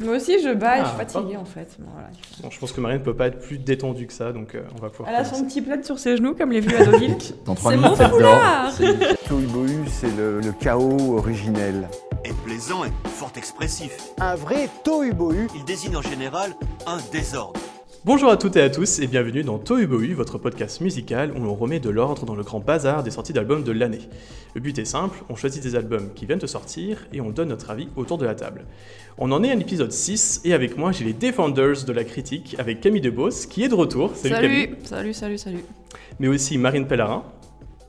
Moi aussi, je bats et je Ah, suis fatiguée en fait. Bon, voilà. Bon, je pense que Marine ne peut pas être plus détendue que ça, donc euh, on va pouvoir. Elle a son petit plaid sur ses genoux, comme les vues à Deauville. Dans 3 C'est minutes, mon elle dort. foulard C'est nickel. Tohubohu, c'est le, le chaos originel. est plaisant et fort expressif. Un vrai tohubohu. Il désigne en général un désordre. Bonjour à toutes et à tous et bienvenue dans Tohubohu, votre podcast musical où l'on remet de l'ordre dans le grand bazar des sorties d'albums de l'année. Le but est simple, on choisit des albums qui viennent de sortir et on donne notre avis autour de la table. On en est à l'épisode 6 et avec moi j'ai les Defenders de la critique avec Camille Debos qui est de retour, salut, Camille, Salut, salut, salut, salut. mais aussi Marine Pellarin,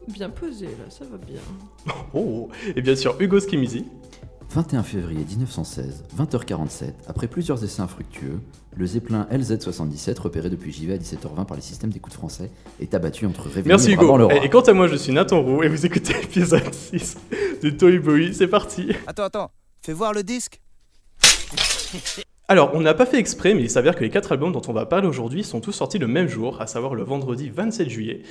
Bien posé là, ça va bien. oh, et bien sûr Hugo Skimizi. 21 février 1916, 20h47, après plusieurs essais infructueux, le Zeppelin LZ-77, repéré depuis JV à 17h20 par les systèmes d'écoute français, est abattu entre Réveillon Merci et Hugo. Et, et quant à moi je suis Nathan Roux et vous écoutez l'épisode 6 de Tohubohu, c'est parti Attends, attends, fais voir le disque. Alors, on n'a pas fait exprès, mais il s'avère que les quatre albums dont on va parler aujourd'hui sont tous sortis le même jour, à savoir le vendredi 27 juillet.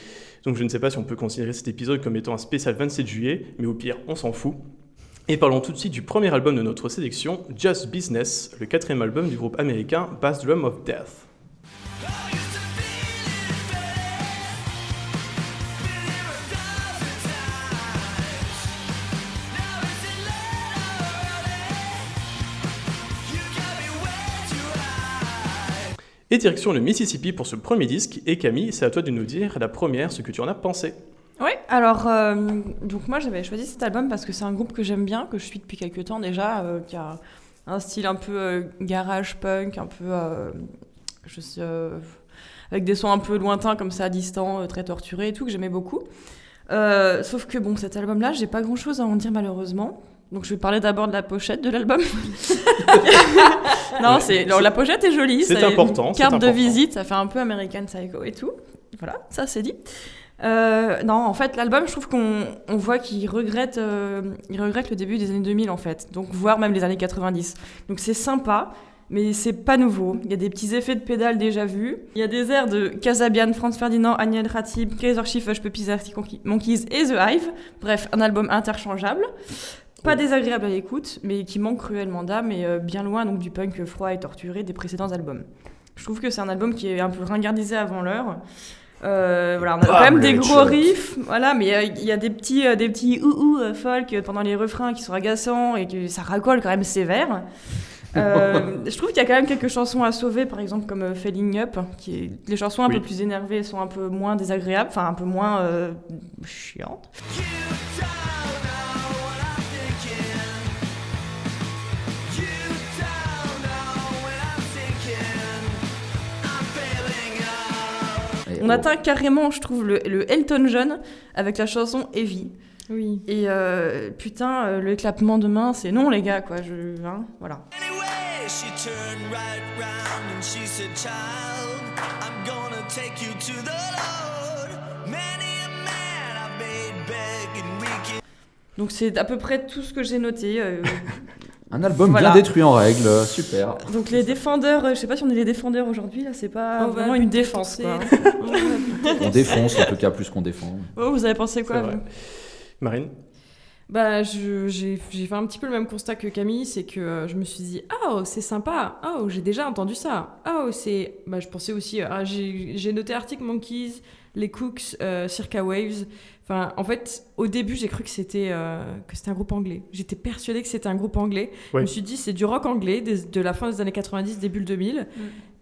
Donc je ne sais pas si on peut considérer cet épisode comme étant un spécial 27 juillet, mais au pire, on s'en fout. Et parlons tout de suite du premier album de notre sélection, Just Business, le quatrième album du groupe américain Bass Drum of Death. Et direction le Mississippi pour ce premier disque, et Camille, c'est à toi de nous dire la première ce que tu en as pensé. Ouais, alors, euh, donc moi j'avais choisi cet album parce que c'est un groupe que j'aime bien, que je suis depuis quelques temps déjà, euh, qui a un style un peu euh, garage punk, un peu. euh, je sais, euh, avec des sons un peu lointains comme ça, distants, euh, très torturés et tout, que j'aimais beaucoup. Euh, sauf que bon, cet album-là, j'ai pas grand-chose à en dire malheureusement. Donc je vais parler d'abord de la pochette de l'album. non, c'est alors, la pochette est jolie. C'est une important, c'est Carte de important. visite, ça fait un peu American Psycho et tout. Voilà, ça c'est dit. Euh, non, en fait, l'album, je trouve qu'on on voit qu'il regrette, euh, il regrette le début des années 2000 en fait, donc voire même les années 90. Donc c'est sympa, mais c'est pas nouveau. Il y a des petits effets de pédale déjà vus. Il y a des airs de Casabian, Franz Ferdinand, Agnel Ratib, Kaiser Chief, Puppies, Arctic Monkeys et The Hive. Bref, un album interchangeable. Pas désagréable à l'écoute, mais qui manque cruellement d'âme et euh, bien loin donc du punk froid et torturé des précédents albums. Je trouve que c'est un album qui est un peu ringardisé avant l'heure. Euh, voilà, on a quand même des gros riffs, voilà, mais il y a des petits, euh, des petits ouh euh, folk pendant les refrains qui sont agaçants et que ça racole quand même sévère. Euh, je trouve qu'il y a quand même quelques chansons à sauver, par exemple comme euh, Falling Up, qui est... les chansons un Oui. peu plus énervées sont un peu moins désagréables, enfin un peu moins euh, chiantes. On oh, atteint carrément, je trouve, le, le Elton John avec la chanson Heavy. Oui. Et euh, putain, euh, le clapement de main, c'est non, les gars, quoi. Je, hein, voilà. Donc c'est à peu près tout ce que j'ai noté. euh. Un album Voilà. bien détruit en règle, super. donc les défendeurs, euh, je sais pas si on est les défendeurs aujourd'hui, là, c'est pas On vraiment une défense. On défonce en tout cas plus qu'on défend. Oh, vous avez pensé quoi vous? Marine? Bah, je- j'ai j'ai fait un petit peu le même constat que Camille, c'est que euh, je me suis dit, oh, c'est sympa, oh, j'ai déjà entendu ça, oh, c'est. Bah, je pensais aussi, ah, j'ai noté Arctic Monkeys, les Cooks, euh, Circa Waves. Enfin, en fait, au début, j'ai cru que c'était euh, que c'était un groupe anglais. J'étais persuadée que c'était un groupe anglais. Je me suis dit, c'est du rock anglais des- de la fin des années 90, début le 2000.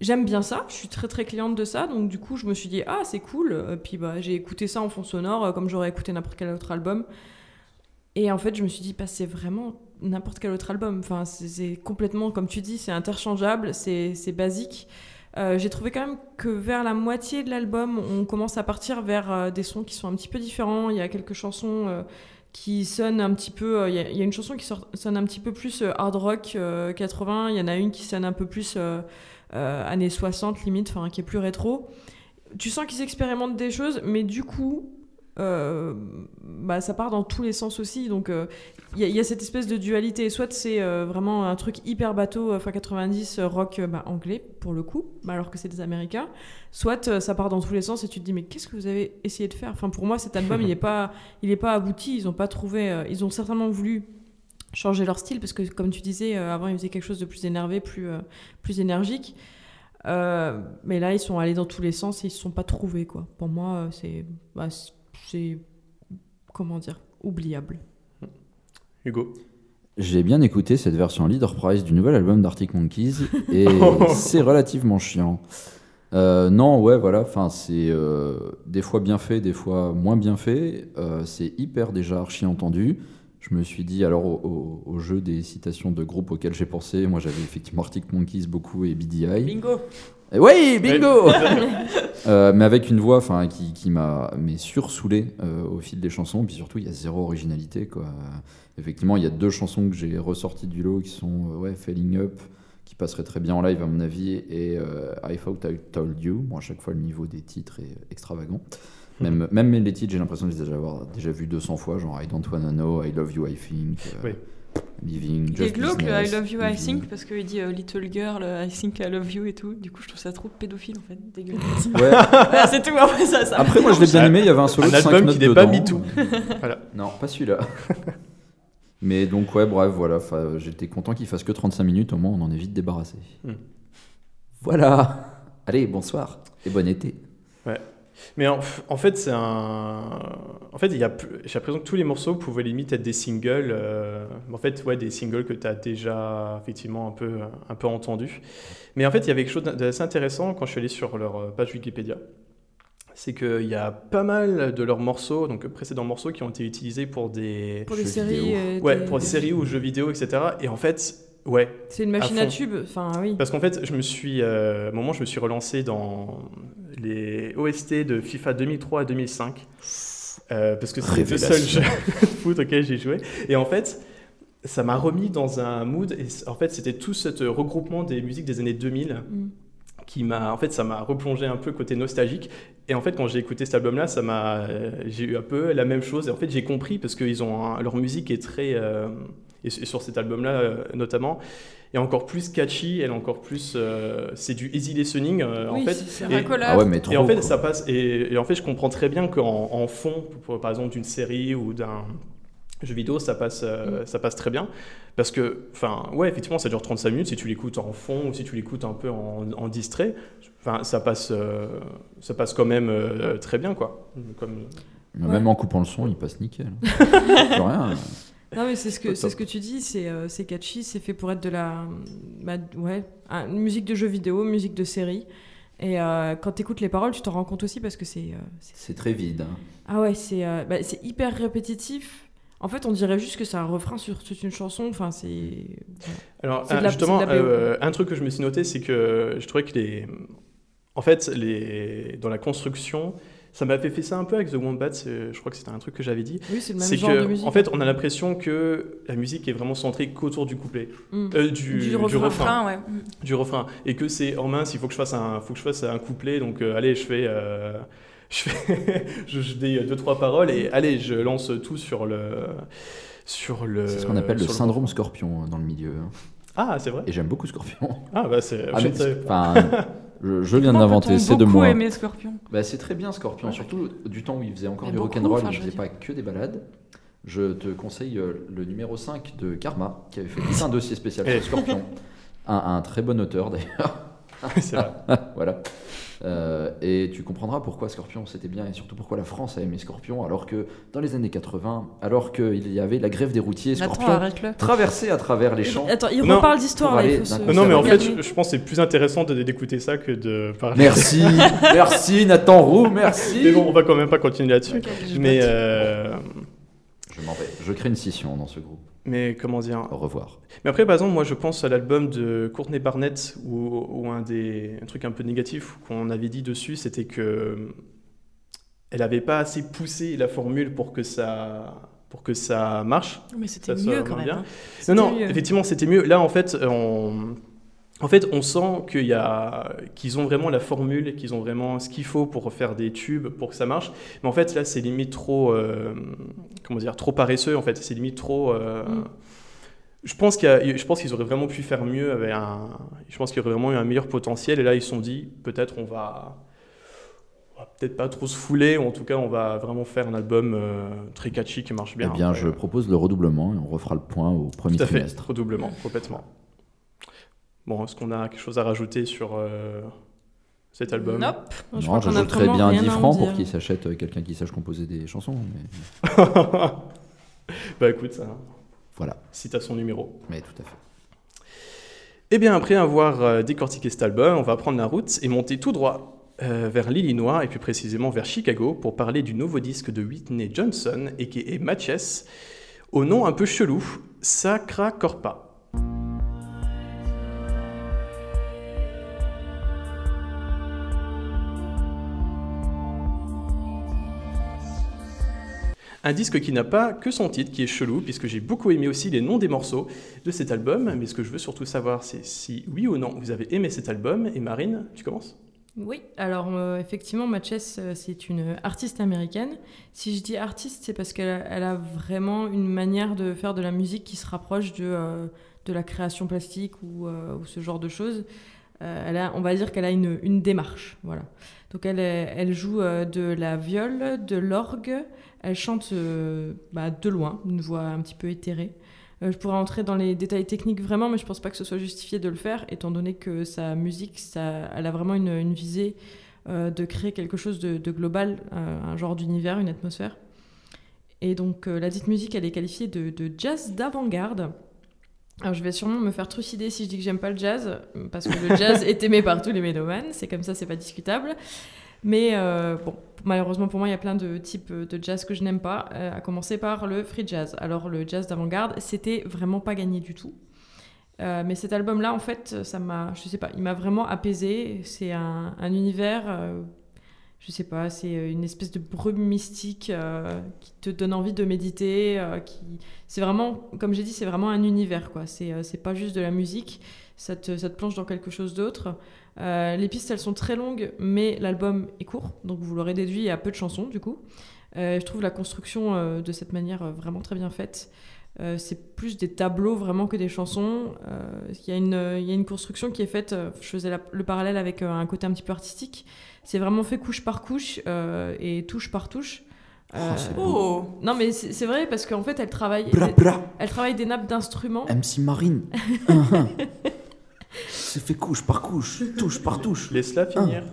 J'aime bien ça, je suis très très cliente de ça, donc du coup, je me suis dit, ah, c'est cool. Euh, Puis bah, j'ai écouté ça en fond sonore, comme j'aurais écouté n'importe quel autre album. Et en fait, je me suis dit, bah, c'est vraiment n'importe quel autre album. Enfin, c'est- complètement, comme tu dis, c'est interchangeable, c'est basique. Euh, J'ai trouvé quand même que vers la moitié de l'album, on commence à partir vers euh, des sons qui sont un petit peu différents. Il y a quelques chansons euh, qui sonnent un petit peu. Il y, a- y a une chanson qui sonne un petit peu plus hard rock euh, 80. Il y en a une qui sonne un peu plus années 60 limite, enfin qui est plus rétro. Tu sens qu'ils expérimentent des choses, mais du coup, euh, bah, ça part dans tous les sens aussi. Donc euh, il il y a cette espèce de dualité. Soit c'est euh, vraiment un truc hyper bateau, euh, fin 90, euh, rock euh, bah, anglais pour le coup, bah, alors que c'est des Américains. Soit euh, ça part dans tous les sens et tu te dis mais qu'est-ce que vous avez essayé de faire? Enfin pour moi cet album il est pas pas abouti. Ils ont pas trouvé. euh, ils ont certainement voulu changer leur style parce que, comme tu disais, euh, avant ils faisaient quelque chose de plus énervé, plus, euh, plus énergique. Euh, mais là, ils sont allés dans tous les sens et ils se sont pas trouvés, quoi. Pour moi, euh, c'est. bah, c'est. Comment dire Oubliable. Hugo. J'ai bien écouté cette version Leader Price du nouvel album d'Arctic Monkeys et c'est relativement chiant. Euh, non, ouais, voilà, enfin, c'est euh, des fois bien fait, des fois moins bien fait. Euh, c'est hyper déjà archi entendu. Je me suis dit, alors, au, au- au jeu des citations de groupes auxquels j'ai pensé, moi j'avais effectivement Arctic Monkeys beaucoup et BDI. Bingo oui, bingo Euh, Mais avec une voix enfin, qui, qui m'a mais sursoulé euh, au fil des chansons. Puis surtout, il y a zéro originalité. Quoi. Effectivement, il y a deux chansons que j'ai ressorties du lot qui sont euh, ouais, Falling Up, qui passerait très bien en live à mon avis, et I Thought I Told You. Bon, à chaque fois, le niveau des titres est extravagant. Même, même les titres, j'ai l'impression de les avoir déjà vus 200 fois, genre I Don't Wanna Know, I Love You, I Think, Oui. Living, Il est Just glauque le I love you, I think, parce qu'il dit euh, little girl, I think I love you et tout. Du coup, je trouve ça trop pédophile en fait. Dégueulasse. Ouais. Voilà, c'est tout, après ça. ça Après, moi, je l'ai bien aimé. Il y avait un solo Un de 5 album notes qui n'est pas dedans. MeToo. Voilà. Non, pas celui-là. Mais donc, ouais, bref, voilà. J'étais content qu'il fasse que 35 minutes. Au moins, on en est vite débarrassé. Hmm. Voilà. Allez, bonsoir et bon été. Mais en, en fait, c'est un. En fait, il y a. plus- J'ai l'impression que tous les morceaux pouvaient limite être des singles. euh, En fait, ouais, des singles que tu as déjà effectivement un peu, un peu entendus. Mais en fait, il y avait quelque chose d'assez intéressant quand je suis allé sur leur euh, page Wikipédia. C'est qu'il y a pas mal de leurs morceaux, donc précédents morceaux, qui ont été utilisés pour des. Pour des séries. euh, Ouais, des- pour des séries ou jeux vidéo, etc. Et en fait, ouais, C'est une machine à, fond. tube. Enfin, oui. Parce qu'en fait, je me suis, euh, à un moment, je me suis relancé dans les OST de FIFA 2003 à 2005. euh, parce que c'était le seul jeu de foot auquel j'ai joué. Et en fait, ça m'a remis dans un mood. Et en fait, c'était tout ce regroupement des musiques des années 2000 Mm. qui m'a, en fait, ça m'a replongé un peu côté nostalgique. Et en fait, quand j'ai écouté cet album-là, ça m'a, euh, j'ai eu un peu la même chose. Et en fait, j'ai compris parce que ils ont un- leur musique est très, euh, et et sur cet album-là euh, notamment, est encore plus catchy. Elle est encore plus, euh, c'est du easy listening euh, en fait. c'est- c'est Et-. Ah ouais, mais trop. et en fait, quoi. ça passe. Et, et en fait, je comprends très bien qu'en en fond, pour- par exemple, d'une série ou d'un jeu vidéo, ça passe, euh, ça passe très bien. Parce que, enfin, ouais, effectivement, ça dure 35 minutes. Si tu l'écoutes en fond ou si tu l'écoutes un peu en, en distrait, enfin, ça passe, euh, ça passe quand même euh, très bien, quoi. Comme, Même en coupant le son, il passe nickel. Rien. Non, mais c'est ce que, ce que tu dis, c'est euh, c'est catchy, c'est fait pour être de la. bah, ouais, un- musique de jeu vidéo, musique de série. Et euh, quand tu écoutes les paroles, tu t'en rends compte aussi parce que c'est. euh, c'est- C'est très vide. hein. ah ouais, c'est euh, bah, c'est hyper répétitif. En fait, on dirait juste que c'est un refrain sur toute une chanson. Enfin, c'est. Alors, la- justement, euh, un truc que je me suis noté, c'est que je trouvais que les. En fait, les... dans la construction, ça m'avait fait ça un peu avec The Wombat, je crois que c'était un truc que j'avais dit. Oui, c'est le même C'est genre que, de musique. en fait, on a l'impression que la musique est vraiment centrée qu'autour du couplet, Mm. euh, du, Du du refrain. refrain, Refrain, ouais. du refrain, et que c'est en mince, il faut que je fasse un, faut que je fasse un couplet, donc euh, allez, je fais, euh, je fais, je, je dis deux trois paroles et allez, je lance tout sur le, sur le. C'est ce qu'on appelle le syndrome scorpion dans le milieu. hein. Ah, c'est vrai. Et j'aime beaucoup Scorpion. Ah bah c'est. Ah, enfin, je, je viens d'inventer, peut-on c'est de moi. aimer Scorpion. Bah, c'est très bien Scorpion, Ouais. surtout du temps où il faisait encore Mais du rock'n'roll, enfin, il je faisait pas que des balades. Je te conseille euh, le numéro 5 de Karma, qui avait fait tout un dossier spécial Eh. sur Scorpion. Un, un très bon auteur d'ailleurs. c'est vrai. voilà. Euh, et tu comprendras pourquoi Scorpion c'était bien et surtout pourquoi la France a aimé Scorpion alors que dans les années 80, alors qu'il y avait la grève des routiers, Scorpion traversait à travers les champs. Attends, il reparle d'histoire se... non, mais en fait, je, je pense que c'est plus intéressant d'écouter ça que de parler. Merci, merci Nathan Roux, merci. Mais bon, on va quand même pas continuer là-dessus. Mais, euh, Je m'en vais. Je crée une scission dans ce groupe. Mais comment dire? Au revoir. Mais après, par exemple, moi, je pense à l'album de Courtney Barnett où, où un des un truc un peu négatif qu'on avait dit dessus, c'était que elle avait pas assez poussé la formule pour que ça pour que ça marche. Mais c'était mieux quand même. bien. hein. Non, non, mieux. effectivement, c'était mieux. Là, en fait, on, en fait, on sent qu'ils ont vraiment la formule, qu'ils ont vraiment ce qu'il faut pour faire des tubes, pour que ça marche. Mais en fait, là, c'est limite trop, euh, comment dire, trop paresseux. En fait, c'est limite trop. euh, Mm. Je pense qu'il y a- je pense qu'ils auraient vraiment pu faire mieux avec un. Je pense qu'il y aurait vraiment eu un meilleur potentiel. Et là, ils se sont dit, peut-être on va. va peut-être pas trop se fouler, ou en tout cas, on va vraiment faire un album euh, très catchy qui marche Eh bien. bien, Après, je propose le redoublement et on refera le point au premier Tout à fait, trimestre. redoublement, complètement. Bon, est-ce qu'on a quelque chose à rajouter sur euh, cet album? Nope. Je Non, j'ajouterais bien rien 10 à en francs pour qu'il s'achète euh, quelqu'un qui sache composer des chansons. Mais Bah écoute, ça, voilà, si t'as son numéro. mais tout à fait. Eh bien, après avoir euh, décortiqué cet album, on va prendre la route et monter tout droit euh, vers l'Illinois et plus précisément vers Chicago pour parler du nouveau disque de Whitney Johnson et qui est Matches, au nom un peu chelou, Sacra Corpa. Un disque qui n'a pas que son titre, qui est chelou, puisque j'ai beaucoup aimé aussi les noms des morceaux de cet album. Mais ce que je veux surtout savoir, c'est si oui ou non vous avez aimé cet album. Et Marine, tu commences? Oui, alors euh, effectivement, Matches, euh, c'est une artiste américaine. Si je dis artiste, c'est parce qu'elle a, vraiment une manière de faire de la musique qui se rapproche de, euh, la création plastique ou, ce genre de choses. Elle on va dire qu'elle a une, démarche. Voilà. Donc elle, elle joue de la viole, de l'orgue, elle chante euh, bah, de loin, une voix un petit peu éthérée. Euh, je pourrais entrer dans les détails techniques vraiment, mais je pense pas que ce soit justifié de le faire, étant donné que sa musique, ça, elle a vraiment une, une visée euh, de créer quelque chose de, de global, un genre d'univers, une atmosphère. Et donc euh, la dite musique, elle est qualifiée de, de jazz d'avant-garde. Alors je vais sûrement me faire trucider si je dis que j'aime pas le jazz, parce que le jazz est aimé par tous les mélomanes, c'est comme ça, c'est pas discutable. Mais euh, bon, malheureusement pour moi, il y a plein de types de jazz que je n'aime pas, euh, à commencer par le free jazz. Alors le jazz d'avant-garde, c'était vraiment pas gagné du tout. Euh, mais cet album-là, en fait, ça m'a, je sais pas, il m'a vraiment apaisé. C'est un, un univers, euh, je sais pas, c'est une espèce de brume mystique qui te donne envie de méditer. qui, c'est vraiment, comme j'ai dit, c'est vraiment un univers, quoi. C'est, c'est pas juste de la musique. Ça te, ça te plonge dans quelque chose d'autre. Euh, les pistes, elles sont très longues, mais l'album est court, donc vous l'aurez déduit, il y a peu de chansons, du coup. Euh, je trouve la construction euh, de cette manière euh, vraiment très bien faite. Euh, c'est plus des tableaux vraiment que des chansons. Euh, Il y, a une- il y a une construction qui est faite, euh, je faisais la- le parallèle avec euh, un côté un petit peu artistique. C'est vraiment fait couche par couche euh, et touche par touche. Euh, c'est Oh non mais c'est vrai parce qu'en fait elle travaille, Bra, bra, elle travaille des nappes d'instruments. MC Marine. C'est fait couche par couche, touche par touche. Laisse-la finir.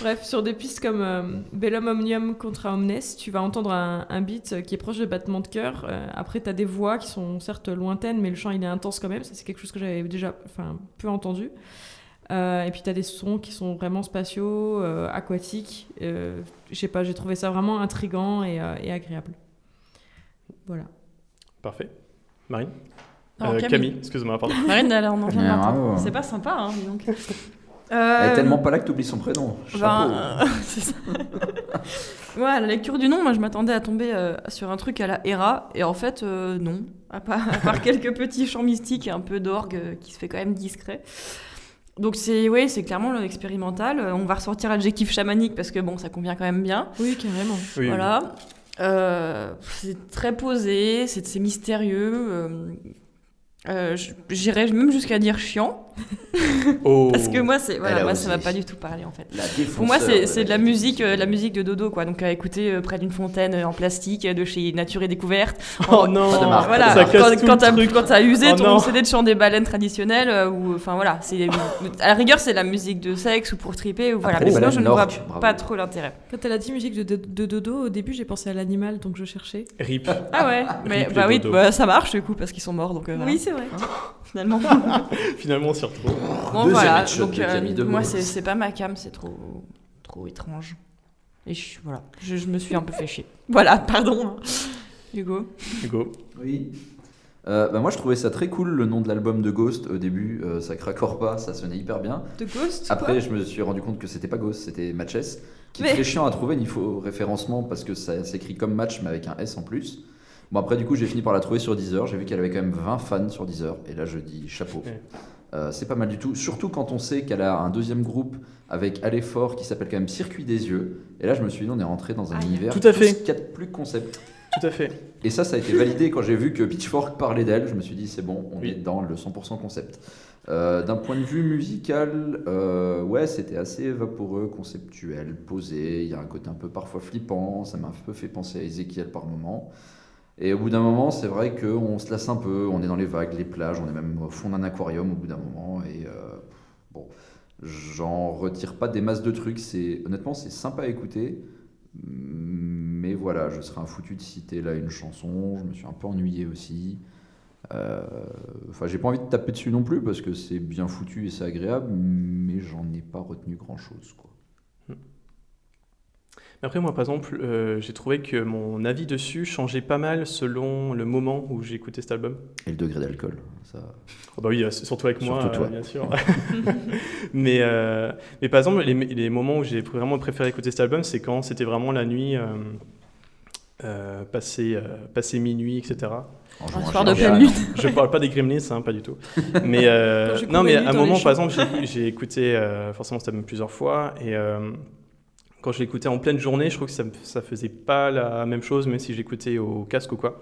Bref, sur des pistes comme euh, Bellum Omnium contra Omnes, tu vas entendre un, un beat qui est proche de battement de cœur. Euh, après, tu as des voix qui sont certes lointaines, mais le chant il est intense quand même. Ça, c'est quelque chose que j'avais déjà enfin, peu entendu. Euh, et puis, tu as des sons qui sont vraiment spatiaux, euh, aquatiques. Euh, Je sais pas, j'ai trouvé ça vraiment intrigant et, euh, et agréable. Voilà. Parfait. Marine? Non, Euh, Camille. Camille, excuse-moi, pardon. Marine, elle en Ah. C'est pas sympa, hein, dis donc. Elle Euh, est tellement pas là que t'oublies son prénom. Ben, euh, c'est ça. ouais, à la lecture du nom, moi je m'attendais à tomber euh, sur un truc à la Hera, et en fait, euh, non. À part, à part quelques petits chants mystiques et un peu d'orgue euh, qui se fait quand même discret. Donc c'est ouais, c'est clairement l'expérimental. Euh, On va ressortir l'adjectif chamanique parce que bon, ça convient quand même bien. Oui, carrément. Oui, oui. Voilà. Euh, c'est très posé, c'est c'est mystérieux. Euh, euh, J'irais même jusqu'à dire chiant. Oh. Parce que moi, c'est voilà, moi ça m'a pas du tout parlé en fait. Pour moi, c'est de la musique, euh, de la musique de dodo, quoi. Donc à écouter euh, près d'une fontaine euh, en plastique euh, de chez Nature et Découverte. Oh non marque. Voilà, Ça quand, quand t'as usé Oh ton non. CD de chant des baleines traditionnelles, euh, ou enfin voilà, c'est à la rigueur c'est de la musique de sexe ou pour triper, ou voilà. Après, Mais les sinon je ne vois pas trop l'intérêt. Quand elle a dit musique de, de- de dodo, au début, j'ai pensé à l'animal, donc je cherchais. Rip. Ah ouais, mais Rip bah oui, bah, ça marche du coup parce qu'ils sont morts, donc euh, Oui, c'est vrai. finalement. Finalement, on s'y retrouve. Bon Deuxième voilà, headshot donc de euh, moi c'est pas ma cam, c'est trop trop étrange. Et je, voilà, je, je me suis un peu fait chier. Voilà, pardon. hein. Hugo. Hugo. Oui. Euh, bah moi je trouvais ça très cool le nom de l'album de Ghost au début, euh, ça cracore pas, ça sonnait hyper bien. De Ghost Après je me suis rendu compte que c'était pas Ghost, c'était Matches, qui est Mais- très chiant à trouver niveau référencement parce que ça s'écrit comme match mais avec un S en plus. Bon après du coup j'ai fini par la trouver sur Deezer, j'ai vu qu'elle avait quand même 20 fans sur Deezer et là je dis chapeau. Ouais. Euh, c'est pas mal du tout, surtout quand on sait qu'elle a un deuxième groupe avec Aller Fort qui s'appelle quand même Circuit des yeux. Et là je me suis dit on est rentré dans un univers Tout à fait. plus, plus concept. Tout à fait. Et ça, ça a été validé quand j'ai vu que Pitchfork parlait d'elle. Je me suis dit, c'est bon, on Oui. est dans le 100% concept. Euh, D'un point de vue musical, euh, ouais, c'était assez vaporeux, conceptuel, posé. Il y a un côté un peu parfois flippant. Ça m'a un peu fait penser à Ezekiel par moment. Et au bout d'un moment, c'est vrai qu'on se lasse un peu. On est dans les vagues, les plages. On est même au fond d'un aquarium au bout d'un moment. Et euh, bon, j'en retire pas des masses de trucs. Honnêtement, c'est sympa à écouter. Mais voilà, je serais un foutu de citer là une chanson. Je me suis un peu ennuyé aussi. Euh, Enfin, j'ai pas envie de taper dessus non plus parce que c'est bien foutu et c'est agréable, mais j'en ai pas retenu grand chose. Quoi. Mais Après, moi, par exemple, euh, j'ai trouvé que mon avis dessus changeait pas mal selon le moment où j'écoutais cet album. Et le degré d'alcool, ça. Oh bah oui, euh, surtout avec moi, Surtout toi. euh, bien sûr. mais, euh, mais par exemple, les, les moments où j'ai vraiment préféré écouter cet album, c'est quand c'était vraiment la nuit, euh, euh, passé, euh, passé minuit, etc. En jouant soir de pleine lune. Je parle pas des Gremlins, hein, pas du tout. Mais euh, non, mais à un moment, par exemple, j'ai- j'ai écouté euh, forcément cet album plusieurs fois et euh, quand je l'écoutais en pleine journée, je trouve que ça, ça faisait pas la même chose, même si je l'écoutais au casque ou quoi.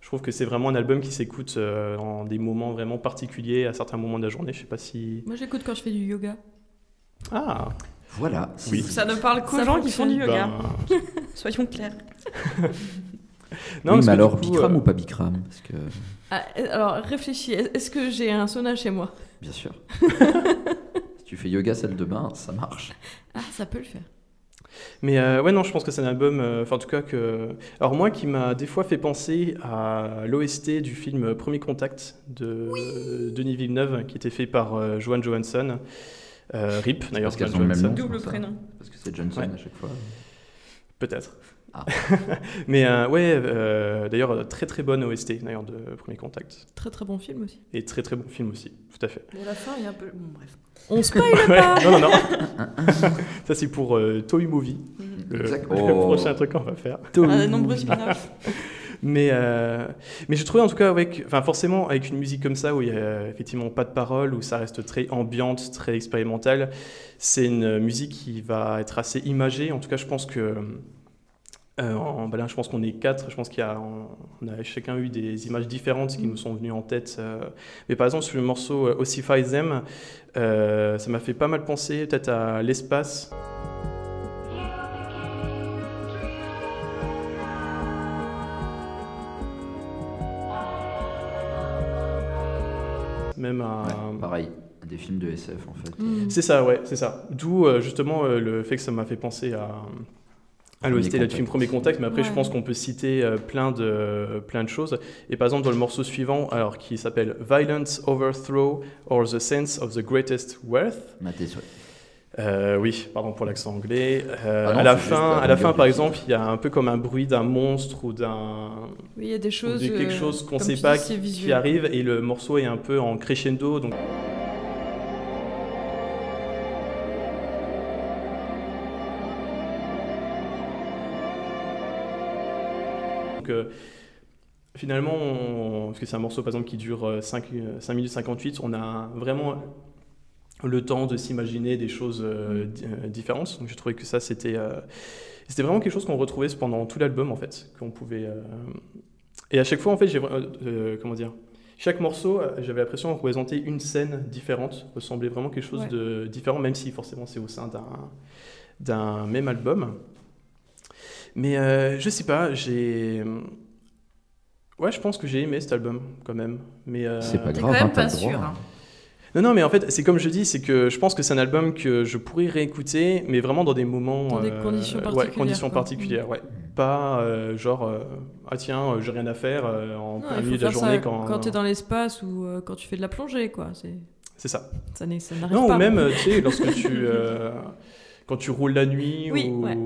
Je trouve que c'est vraiment un album qui s'écoute euh, en des moments vraiment particuliers, à certains moments de la journée. Je sais pas si. Moi, j'écoute quand je fais du yoga. Ah, Voilà. Oui. Ça ne parle qu'aux gens qui font du yoga. ben, Soyons clairs. Non, oui, parce mais alors, coup, Bikram euh, ou pas Bikram Parce que, Ah, euh, alors, réfléchis. Est-ce que j'ai un sauna chez moi? Bien sûr. si tu fais yoga salle de bain, ça marche. Ah, ça peut le faire. Mais euh, ouais, non, je pense que c'est un album, euh, enfin en tout cas que... Alors moi qui m'a des fois fait penser à l'OST du film Premier Contact de Denis Villeneuve, qui était fait par euh, Joan Johansson. Euh, RIP d'ailleurs, Joan ont le même Johansson. nom. Double prénom. Parce que c'est Johnson Ouais. à chaque fois. Peut-être. Ah. Mais euh, ouais, euh, d'ailleurs, très très bonne OST d'ailleurs de Premier Contact. Très très bon film aussi. Et très très bon film aussi, tout à fait. Bon, la fin est un peu. Bon, bref. On spoil Ouais, pas non, non, non. Ça c'est pour euh, Toy Movie, le, Exact. le Oh. prochain truc qu'on va faire. Un nombreux spin-offs. Mais, euh, mais j'ai trouvé en tout cas avec, enfin forcément avec une musique comme ça où il y a effectivement pas de paroles, où ça reste très ambiante, très expérimentale, c'est une musique qui va être assez imagée. En tout cas, je pense que euh, en Berlin, je pense qu'on est quatre. Je pense qu'il y a, on a chacun eu des images différentes qui nous sont venues en tête. euh. Mais par exemple sur le morceau euh, Ossify Them, euh, ça m'a fait pas mal penser peut-être à l'espace. Même à, Ouais, pareil, des films de SF en fait. Mm. c'est ça, ouais, c'est ça. D'où euh, justement euh, le fait que ça m'a fait penser à, à Premier l'OST là, du film Contact. Premier Contact, mais après je pense qu'on peut citer euh, plein, de, plein de choses. Et par exemple dans le morceau suivant, alors qui s'appelle Violent Overthrow or the Sense of the Greatest Worth, Maté, ouais. euh, oui, pardon pour l'accent anglais. Euh, Ah non, à la fin, à la fin par exemple, il y a un peu comme un bruit d'un monstre ou d'un Oui, il y a des choses. de quelque chose qu'on comme sait pas qui, arrive et le morceau est un peu en crescendo. Donc Donc, euh, finalement, on- parce que c'est un morceau par exemple qui dure euh, 5, euh, 5 minutes 58, on a vraiment le temps de s'imaginer des choses euh, di- euh, différentes. Donc j'ai trouvé que ça c'était euh, c'était vraiment quelque chose qu'on retrouvait pendant tout l'album en fait, qu'on pouvait euh, et à chaque fois en fait j'ai euh, euh, comment dire chaque morceau, euh, j'avais l'impression de représenter une scène différente, ressemblait vraiment quelque chose Ouais. de différent, même si forcément c'est au sein d'un d'un même album. Mais euh, je sais pas, j'ai. Ouais, je pense que j'ai aimé cet album quand même. Mais euh, C'est pas grave, quand même hein, t'as pas sûr. hein. Non, non, mais en fait, c'est comme je dis, c'est que je pense que c'est un album que je pourrais réécouter, mais vraiment dans des moments. Dans des euh, conditions Ouais, particulières, conditions quoi. particulières, ouais. Pas euh, genre, euh, ah tiens, j'ai rien à faire euh, en Non, milieu de la journée ça quand. quand t'es dans l'espace ou euh, quand tu fais de la plongée, quoi. C'est C'est ça. ça n'arrive Non, pas. ou même, tu sais, lorsque tu. euh, quand tu roules la nuit Oui, ou. ouais.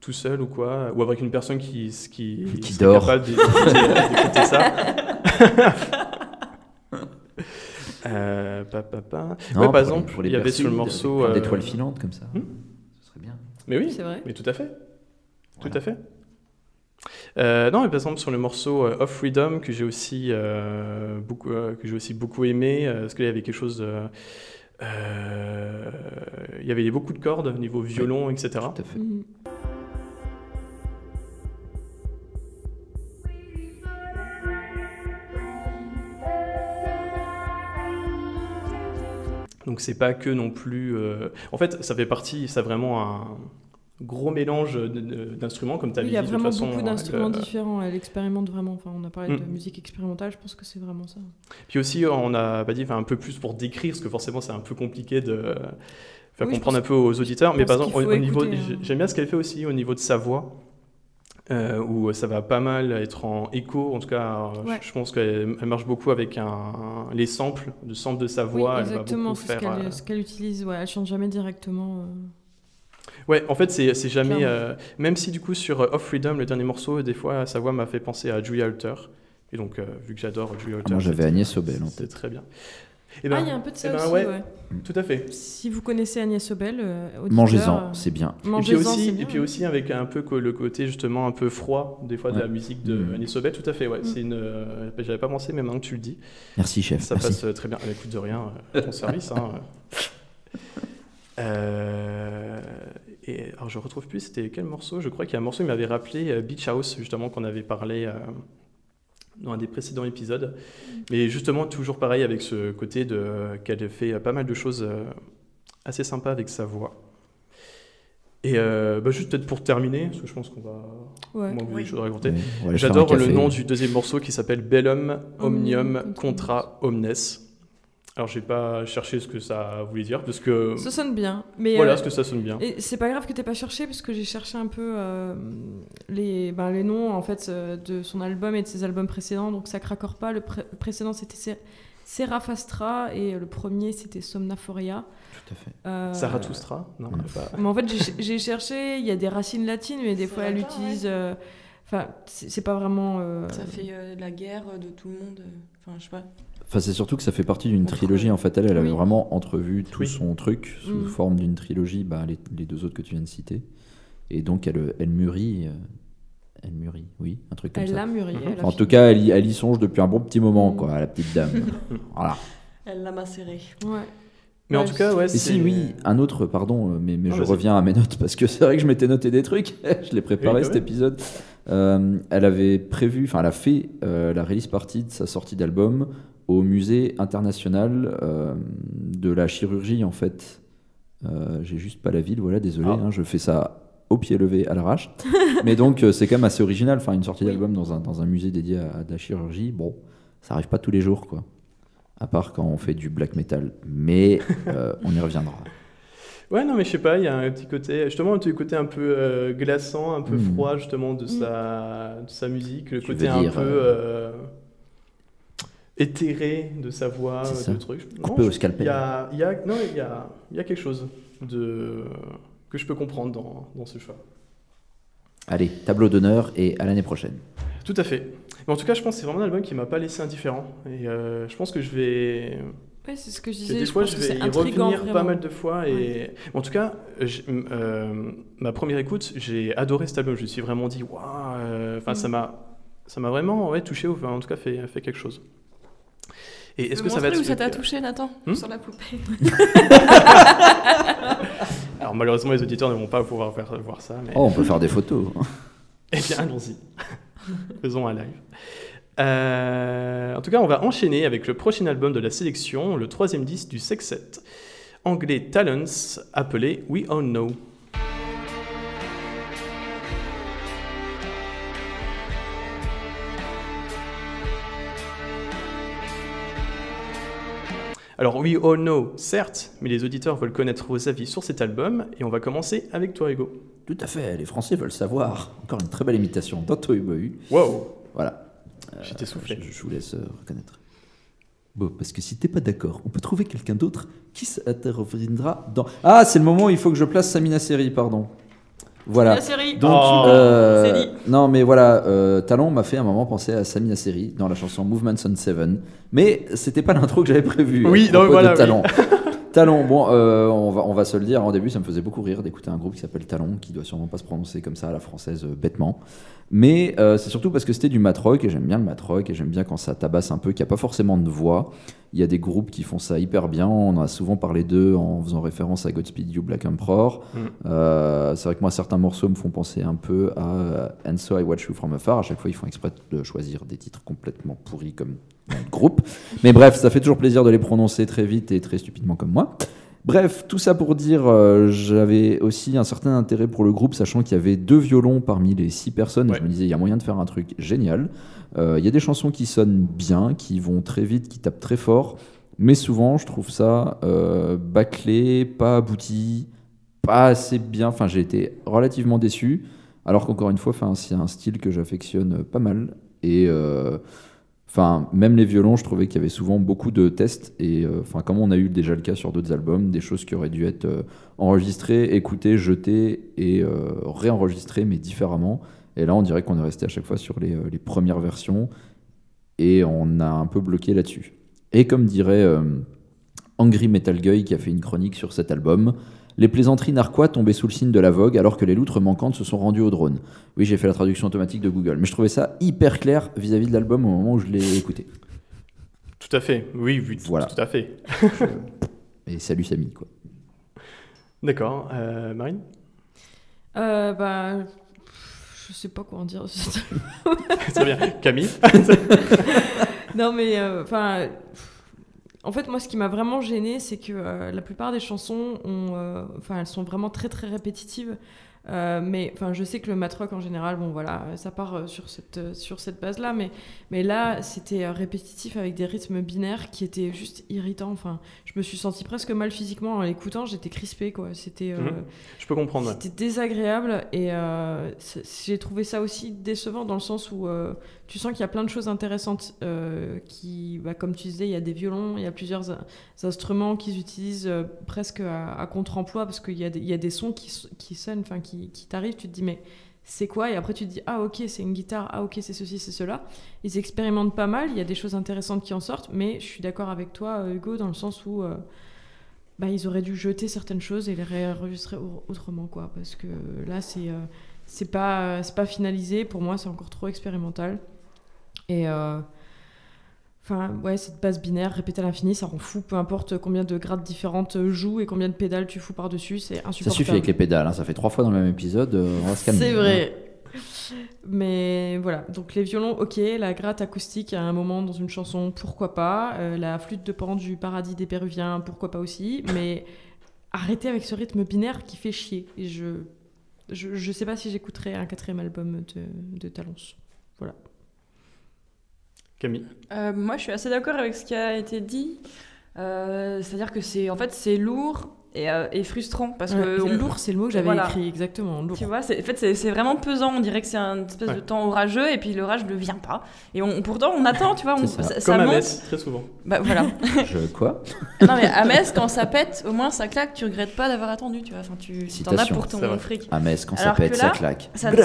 Tout seul ou quoi, ou avec une personne qui, qui, Qui dort. capable d'écouter ça. Euh, pa, pa, pa. Non, Ouais, par exemple, il y avait sur le morceau. euh, d'étoiles filantes comme ça. Hmm Ce serait bien. Mais oui, C'est vrai. mais tout à fait. Tout Voilà. à fait. Euh, non, mais par exemple sur le morceau euh, Of Freedom que j'ai aussi euh, beaucoup euh, que j'ai aussi beaucoup aimé euh, parce qu'il y avait quelque chose euh, il y avait beaucoup de cordes au niveau violon etc. Tout à fait. Mhm. Donc c'est pas que non plus. euh, En fait, ça fait partie, ça a vraiment un gros mélange d'instruments, comme tu as Oui, dit. Il y a de vraiment façon, beaucoup euh, d'instruments le- différents. Elle expérimente vraiment. Enfin, on a parlé de Mm. musique expérimentale. Je pense que c'est vraiment ça. Puis aussi, on a pas dit un peu plus pour décrire, parce que forcément, c'est un peu compliqué de faire Oui, comprendre un peu aux auditeurs. Mais par exemple, au, niveau, hein. j'ai- j'aime bien ce qu'elle fait aussi au niveau de sa voix. Euh, où ça va pas mal être en écho, en tout cas, euh, Ouais. je, je pense qu'elle elle marche beaucoup avec un, les samples, le sample de sa voix. oui, elle va exactement. beaucoup C'est ce faire, qu'elle euh, ce qu'elle utilise. Ouais, elle chante jamais directement. euh. Ouais, en fait, c'est jamais. Euh, même si du coup, sur Off Freedom, le dernier morceau, des fois, sa voix m'a fait penser à Julia Alter. Et donc, euh, vu que j'adore Julia Alter. Ah, moi, j'avais c'était- Agnès Obel tête. très bien. Et Ah, ben, il y a un peu de ça eh ben, aussi. ouais. ouais. tout à fait. Si vous connaissez Agnès Obel, euh, Mangez-en, euh, c'est bien. Et puis, Mangez-en, aussi, c'est et bien, puis aussi avec un peu le côté justement un peu froid des fois de la musique de Mhm. Agnès Obel, tout à fait ouais, Mm. c'est une euh, j'avais pas pensé mais maintenant que tu le dis, Merci, chef. ça merci. passe très bien. Ah, écoute de rien, euh, ton service hein. Euh, et alors je retrouve plus c'était quel morceau, je crois qu'il y a un morceau qui m'avait rappelé euh, Beach House justement qu'on avait parlé euh, dans un des précédents épisodes. Mais justement toujours pareil avec ce côté de qu'elle fait pas mal de choses euh, assez sympas avec sa voix. Et euh, bah, juste peut-être pour terminer, parce que je pense qu'on va Ouais. moins Oui. des choses à raconter. Oui, J'adore le nom du deuxième morceau qui s'appelle Bellum Omnium Omnium Contra Omnes. Alors j'ai pas cherché ce que ça voulait dire parce que Ça sonne bien. Mais voilà euh, ce que ça sonne bien. Et c'est pas grave que t'aies pas cherché parce que j'ai cherché un peu euh, les, ben, les noms en fait euh, de son album et de ses albums précédents. Donc ça cracore pas. Le, pré- précédent c'était Ser- Serafastra et le premier c'était Somnaphoria. Tout à fait. Euh, Zarathustra Non, pas. Mais en fait j'ai- cherché. Il y a des racines latines, mais des fois elle utilise. euh, Enfin, c'est c'est pas vraiment. euh, Ça fait euh, la guerre de tout le monde. Enfin, je sais pas. Enfin, c'est surtout que ça fait partie d'une trilogie. En fait, elle, elle avait vraiment entrevu tout Oui. son truc sous Mm. forme d'une trilogie, bah, les, les deux autres que tu viens de citer. Et donc, elle, elle mûrit. euh, elle mûrit, oui, un truc comme Elle ça. l'a mûri. Mhm. elle a Enfin, en fini. tout cas, elle y, elle y songe depuis un bon petit moment, Mm. quoi, la petite dame. voilà. Elle l'a macéré. Ouais. Mais en tout cas, ouais, Et c'est. si, oui, un autre, pardon, euh, mais, mais Ah, je vas-y. reviens à mes notes parce que c'est vrai que je m'étais noté des trucs. je l'ai préparé Oui, bah cet épisode. Euh, elle avait prévu, enfin, elle a fait euh, la release party de sa sortie d'album au musée international euh, de la chirurgie, en fait. Euh, J'ai juste pas la ville, voilà, désolé, Ah. hein, je fais ça au pied levé, à l'arrache. mais donc, euh, c'est quand même assez original, enfin, une sortie Oui. d'album dans un, dans un musée dédié à, à de la chirurgie. Bon, ça arrive pas tous les jours, quoi. À part quand on fait du black metal. Mais euh, on y reviendra. Ouais, non, mais je sais pas, il y a un petit côté, justement, un petit côté un peu glaçant, un peu Mm. froid, justement, de, sa, de sa musique, le Tu côté un dire, peu éthéré de sa voix, de trucs. Coupé Non, au scalpel. Il y a, y a, non, il y a, il y a quelque chose de, que je peux comprendre dans, dans ce choix. Allez, tableau d'honneur et à l'année prochaine. Tout à fait. Mais en tout cas, je pense que c'est vraiment un album qui m'a pas laissé indifférent. Et euh, je pense que je vais, Ouais, c'est ce que je que disais. des je fois, je vais y revenir pas mal de fois. Et en tout cas, euh, ma première écoute, j'ai adoré cet album. Je me suis vraiment dit, waouh. euh, Enfin, Mm. ça m'a, ça m'a vraiment ouais, touché. Enfin, en tout cas, fait, fait quelque chose. Et est-ce que ça va être où ça t'a touché, Nathan Hmm Sur la poupée. Alors malheureusement, les auditeurs ne vont pas pouvoir faire, voir ça. Mais... Oh, on peut faire des photos. Eh bien, allons-y. Faisons un live. Euh, en tout cas, on va enchaîner avec le prochain album de la sélection, le troisième disque du Sextet, anglais Talents, appelé We All Know. Alors, We All Know, certes, mais les auditeurs veulent connaître vos avis sur cet album, et on va commencer avec toi, Hugo. Tout à fait, les Français veulent savoir. Encore une très belle imitation d'Anto Bohu. Wow Voilà. J'étais soufflé. Je, je vous laisse euh, reconnaître. Bon, parce que si t'es pas d'accord, on peut trouver quelqu'un d'autre qui s'interviendra dans. Ah, c'est le moment où il faut que je place Samina Seri, pardon. Voilà. La série. Donc, Oh, euh, dit. non, mais voilà, euh, Talon m'a fait un moment penser à Samina Seri dans la chanson Movements on Seven, mais c'était pas l'intro que j'avais prévu. Oui, non, voilà, de oui. Talon. Talon, bon, euh, on, va, on va se le dire, en début, ça me faisait beaucoup rire d'écouter un groupe qui s'appelle Talon, qui doit sûrement pas se prononcer comme ça à la française euh, bêtement. Mais euh, c'est surtout parce que c'était du mat rock, et j'aime bien le mat rock, et j'aime bien quand ça tabasse un peu, qu'il n'y a pas forcément de voix. Il y a des groupes qui font ça hyper bien. On a souvent parlé d'eux en faisant référence à Godspeed You Black Emperor. Mm. C'est vrai que moi, certains morceaux me font penser un peu à And So I Watch You From Afar. À chaque fois, ils font exprès de choisir des titres complètement pourris comme groupe. Mais bref, ça fait toujours plaisir de les prononcer très vite et très stupidement comme moi. Bref, tout ça pour dire, euh, j'avais aussi un certain intérêt pour le groupe, sachant qu'il y avait deux violons parmi les six personnes. Et Ouais. je me disais, il y a moyen de faire un truc génial. Euh, Il y a des chansons qui sonnent bien, qui vont très vite, qui tapent très fort. Mais souvent, je trouve ça euh, bâclé, pas abouti, pas assez bien. Enfin, j'ai été relativement déçu. Alors qu'encore une fois, c'est un style que j'affectionne pas mal. Et euh, enfin, même les violons, je trouvais qu'il y avait souvent beaucoup de tests. Et euh, enfin, comme on a eu déjà le cas sur d'autres albums, des choses qui auraient dû être euh, enregistrées, écoutées, jetées et euh, réenregistrées, mais différemment. Et là, on dirait qu'on est resté à chaque fois sur les, les premières versions. Et on a un peu bloqué là-dessus. Et comme dirait Angry Metal Guy qui a fait une chronique sur cet album, les plaisanteries narquois tombaient sous le signe de la vogue alors que les loutres manquantes se sont rendues au drone. Oui, j'ai fait la traduction automatique de Google, mais je trouvais ça hyper clair vis-à-vis de l'album au moment où je l'ai écouté. Tout à fait. Oui, oui, tout, Voilà. tout à fait. Et salut Samy, quoi. D'accord. Euh, Marine? Euh, bah, je sais pas quoi en dire. Très bien. Camille? Non, mais euh, enfin. En fait, moi, ce qui m'a vraiment gêné, c'est que euh, la plupart des chansons, ont, euh, enfin, elles sont vraiment très très répétitives. Euh, mais enfin, je sais que le matrock en général, bon voilà, ça part sur cette sur cette base-là, mais mais là, c'était répétitif avec des rythmes binaires qui étaient juste irritants. Enfin, je me suis sentie presque mal physiquement en l'écoutant. J'étais crispée, quoi. C'était euh, Mhm. Je peux comprendre. c'était désagréable et euh, j'ai trouvé ça aussi décevant dans le sens où tu sens qu'il y a plein de choses intéressantes euh, qui, bah, comme tu disais, il y a des violons, il y a plusieurs in- instruments qu'ils utilisent euh, presque à, contre-emploi parce qu'il y, y a des sons qui, sonnent, enfin qui, t'arrivent, tu te dis mais c'est quoi? Et après tu te dis ah ok c'est une guitare, ah ok c'est ceci, c'est cela. Ils expérimentent pas mal, il y a des choses intéressantes qui en sortent, mais je suis d'accord avec toi euh, Hugo dans le sens où bah, ils auraient dû jeter certaines choses et les réenregistrer au- autrement quoi. Parce que là c'est c'est pas pas finalisé. Pour moi c'est encore trop expérimental et euh, enfin ouais cette base binaire répétée à l'infini ça rend fou peu importe combien de grades différentes jouent et combien de pédales tu fous par dessus c'est Ça insupportable suffit avec les pédales, hein, ça fait trois fois dans le même épisode, euh, on va se calmer. c'est vrai. Mais voilà, donc les violons, ok, la gratte acoustique à un moment dans une chanson, pourquoi pas. Euh, la flûte de pan du paradis des Péruviens, pourquoi pas aussi. Mais arrêtez avec ce rythme binaire qui fait chier. Et je, je, je sais pas si j'écouterai un quatrième album de, de Talons. Camille Euh, moi, je suis assez d'accord avec ce qui a été dit. Euh, C'est-à-dire que c'est en fait c'est lourd et, euh, et frustrant parce que Ouais, on- lourd, c'est le mot que j'avais Voilà. écrit, exactement. Lourd. Tu vois, c'est- en fait, c'est c'est vraiment pesant. On dirait que c'est un espèce de temps orageux et puis l'orage ne vient pas. Et on, pourtant, on attend, tu vois, on- C'est ça. ça, ça Comme à monte. Metz, très souvent. Bah voilà. Je, quoi? Non mais à Metz, quand ça pète, au moins ça claque. Tu regrettes pas d'avoir attendu, tu vois. Enfin, tu t'en as pour ton fric. À Metz, quand ça Alors pète, ça claque. Ça, ne,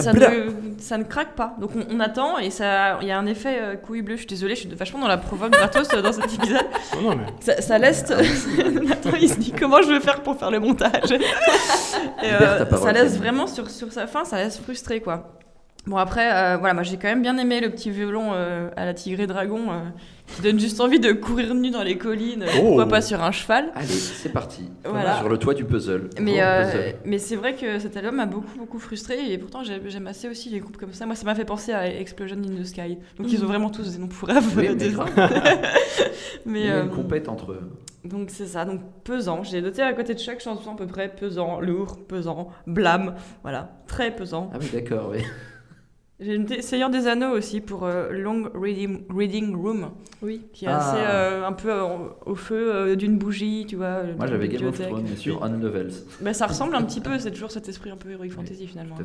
ça ne craque pas. Donc on, on attend et ça, il y a un effet euh, couille bleue. Je suis désolée, je suis vachement dans la provoque gratos euh, dans cet épisode. Non, non, mais Ça, ça laisse. Nathan, il se dit comment je vais faire pour faire le montage. Et, euh, ça laisse vraiment sur, sur sa fin, ça laisse frustré quoi. Bon après, euh, voilà, moi j'ai quand même bien aimé le petit violon euh, à la tigrée dragon euh, qui donne juste envie de courir nu dans les collines, Oh. pourquoi pas sur un cheval. Allez, c'est parti. Voilà. Sur le toit du puzzle. Mais, euh, puzzle. mais c'est vrai que cet album m'a beaucoup beaucoup frustré et pourtant j'ai- j'aime assez aussi les groupes comme ça. Moi ça m'a fait penser à Explosion in the Sky. Donc ils ont vraiment tous des noms pour Oui, mais mais, Il y a euh, une compète entre eux. Donc c'est ça, donc pesant. J'ai noté à côté de chaque chanson à peu près pesant, lourd, pesant, blâme, voilà, très pesant. Ah oui, d'accord, oui. J'ai noté Seigneur des Anneaux aussi pour euh, Long Reading, Reading Room, Oui. qui est Ah. assez euh, un peu euh, au feu euh, d'une bougie, tu vois. Moi j'avais Game of. Thrones, mais sur Unlevels. Bah, ça ressemble un petit peu, c'est toujours cet esprit un peu heroic fantasy finalement.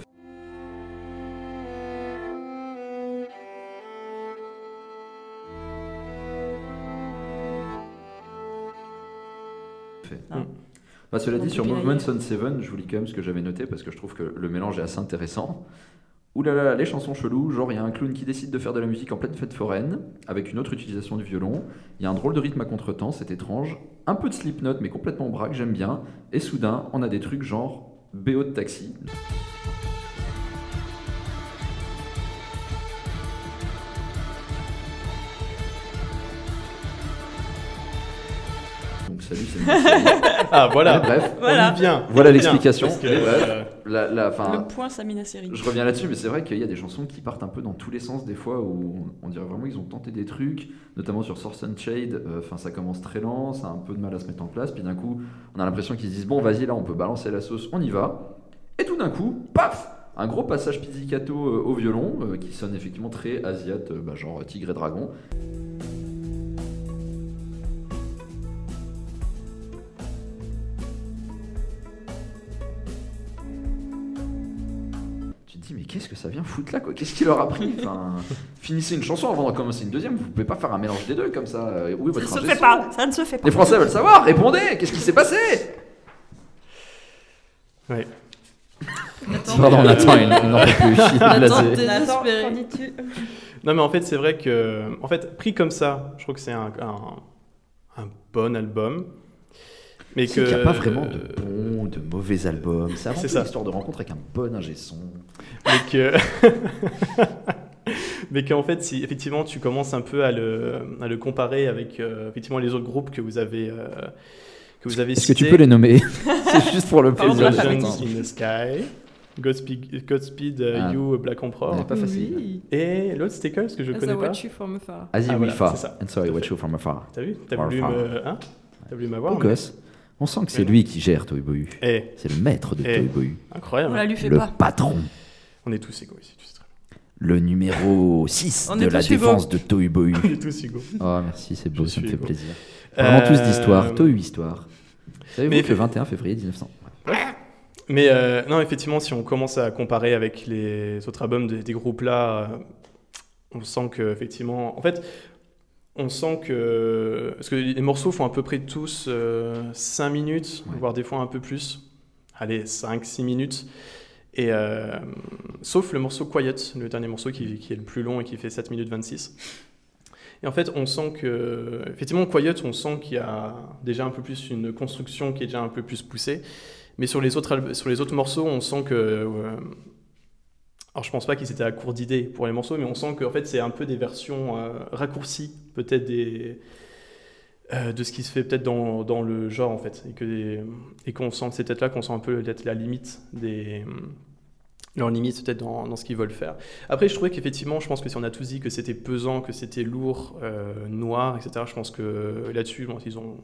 Fait. Ah. Bah, cela dit, sur. Movement Sun 7, je vous lis quand même ce que j'avais noté parce que je trouve que le mélange est assez intéressant. Ouh là là, les chansons cheloues, genre il y a un clown qui décide de faire de la musique en pleine fête foraine, avec une autre utilisation du violon. Il y a un drôle de rythme à contretemps, c'est étrange. Un peu de slipknot, mais complètement braque, j'aime bien. Et soudain, on a des trucs genre BO de taxi. Salut, c'est moi. Ah voilà, bref. Voilà. on y vient. Voilà l'explication. Euh, La, la, Le point Samina Seri. Je reviens là-dessus, mais c'est vrai qu'il y a des chansons qui partent un peu dans tous les sens des fois où on dirait vraiment qu'ils ont tenté des trucs, notamment sur Source and Shade. euh, Enfin, ça commence très lent, ça a un peu de mal à se mettre en place, puis d'un coup, on a l'impression qu'ils se disent bon, vas-y, là, on peut balancer la sauce, on y va. Et tout d'un coup, paf, un gros passage pizzicato euh, au violon euh, qui sonne effectivement très asiate, euh, bah, genre tigre et dragon. Qu'est-ce que ça vient foutre là quoi? Qu'est-ce qu'il leur a pris? Enfin, Finissez une chanson avant de commencer une deuxième, vous pouvez pas faire un mélange des deux comme ça. Ça se ingé fait son pas, ça ne se fait pas. Les Français veulent savoir, répondez Qu'est-ce qui s'est passé? Ouais. Pardon, on attend, il, n'en peut plus. Nathan, désespéré. qu'en dis-tu? Non mais en fait c'est vrai que, en fait pris comme ça, je trouve que c'est un, un, un bon album. Mais que qu'il n'y a pas vraiment de bons ou de mauvais albums. C'est avant C'est tout ça. une histoire de rencontre avec un bon ingé son. mais que mais qu'en fait si effectivement tu commences un peu à le, à le comparer avec euh, effectivement les autres groupes que vous avez euh, que vous avez Est-ce que tu peux les nommer? C'est juste pour le plaisir. Legends in the Sky, Godspeed, Godspeed euh, Ah. You, Black Emperor, Ouais, pas facile. Oui. et l'autre c'était quoi? Parce que je As connais I pas. watch you from afar. As Ah, you voilà, far. c'est ça. And so I Tout à watch fait. you from afar. T'as vu? T'as voulu me, hein? T'as voulu m'avoir Beau mais- gosse. On sent que c'est lui qui gère Toy Boy. Eh, C'est le maître de Eh. Toy Boy. incroyable. On la lui fait Le pas. patron. On est tous égaux ici, tu sais très Le numéro 6 On de la défense de Toy Boy. bien. On est tous égaux. Oh, merci, c'est beau, Je ça me fait égaux. plaisir. Vraiment tous d'histoire. Euh, Toy Histoire. Savez-vous mais- que le 21 février 1900 Mais euh, non, effectivement, si on commence à comparer avec les autres albums des, des groupes là, euh, on sent que effectivement, en fait, on sent que parce que les morceaux font à peu près tous 5 minutes, Ouais. voire des fois un peu plus. Allez, 5-6 minutes. Et euh, sauf le morceau Quiet, le dernier morceau qui, qui est le plus long et qui fait 7 minutes 26. Et en fait, on sent que, effectivement, Quiet, on sent qu'il y a déjà un peu plus une construction qui est déjà un peu plus poussée. Mais sur les autres, alb- sur les autres morceaux, on sent que. euh, alors, je pense pas qu'ils étaient à court d'idées pour les morceaux, mais on sent qu'en fait, c'est un peu des versions euh, raccourcies, peut-être des. euh, de ce qui se fait peut-être dans, dans le genre, en fait. Et qu'on sent, c'est peut-être là qu'on sent un peu la limite des. Leur limite peut-être dans, dans ce qu'ils veulent faire. Après, je trouvais qu'effectivement, je pense que si on a tous dit que c'était pesant, que c'était lourd, euh, noir, etc., je pense que là-dessus, bon, ils, ont,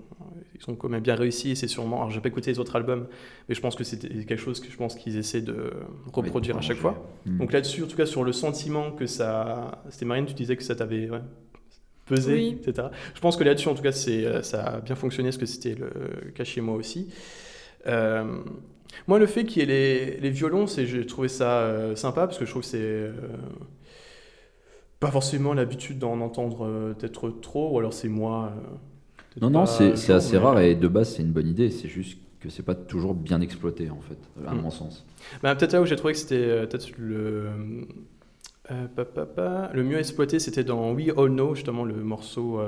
ils ont quand même bien réussi et c'est sûrement. Alors, j'ai pas écouté les autres albums, mais je pense que c'était quelque chose que je pense qu'ils essaient de reproduire à chaque fois. Donc là-dessus, en tout cas, sur le sentiment que ça. C'était Marine, tu disais que ça t'avait ouais, pesé, Oui. etc. Je pense que là-dessus, en tout cas, c'est, euh, ça a bien fonctionné, parce que c'était le cas chez moi aussi. Euh, moi, le fait qu'il y ait les, les violons, c'est, j'ai trouvé ça euh, sympa, parce que je trouve que c'est. euh, pas forcément l'habitude d'en entendre euh, peut-être trop, ou alors c'est moi. Non, non, c'est assez mais- rare et de base, c'est une bonne idée. C'est juste que c'est pas toujours bien exploité, en fait, à Hmm. mon sens. Bah, peut-être là où j'ai trouvé que c'était peut-être le. pa, pa, pa, le mieux exploité, c'était dans We All Know, justement, le morceau,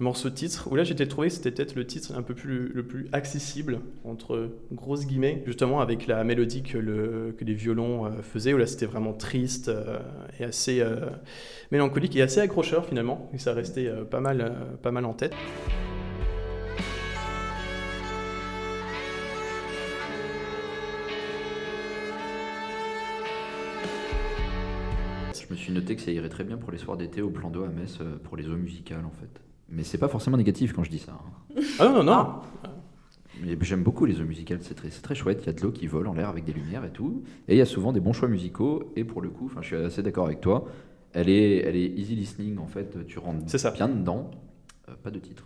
morceau titre. Où là, peut-être trouvé que c'était peut-être le titre un peu plus, le plus accessible, entre grosses guillemets, justement, avec la mélodie que, le, que les violons euh, faisaient. Où là, c'était vraiment triste euh, et assez euh, mélancolique et assez accrocheur, finalement. Et ça restait pas, mal, pas mal en tête. Je me suis noté que ça irait très bien pour les soirs d'été au plan d'eau à Metz pour les eaux musicales, en fait. Mais c'est pas forcément négatif quand je dis ça. hein. Ah non, non, non Ah. Mais j'aime beaucoup les eaux musicales, c'est très, c'est très chouette. Il y a de l'eau qui vole en l'air avec des lumières et tout. Et il y a souvent des bons choix musicaux. Et pour le coup, enfin, je suis assez d'accord avec toi. Elle est, elle est easy listening en fait. Tu rentres C'est ça. bien dedans. Euh, pas de titre.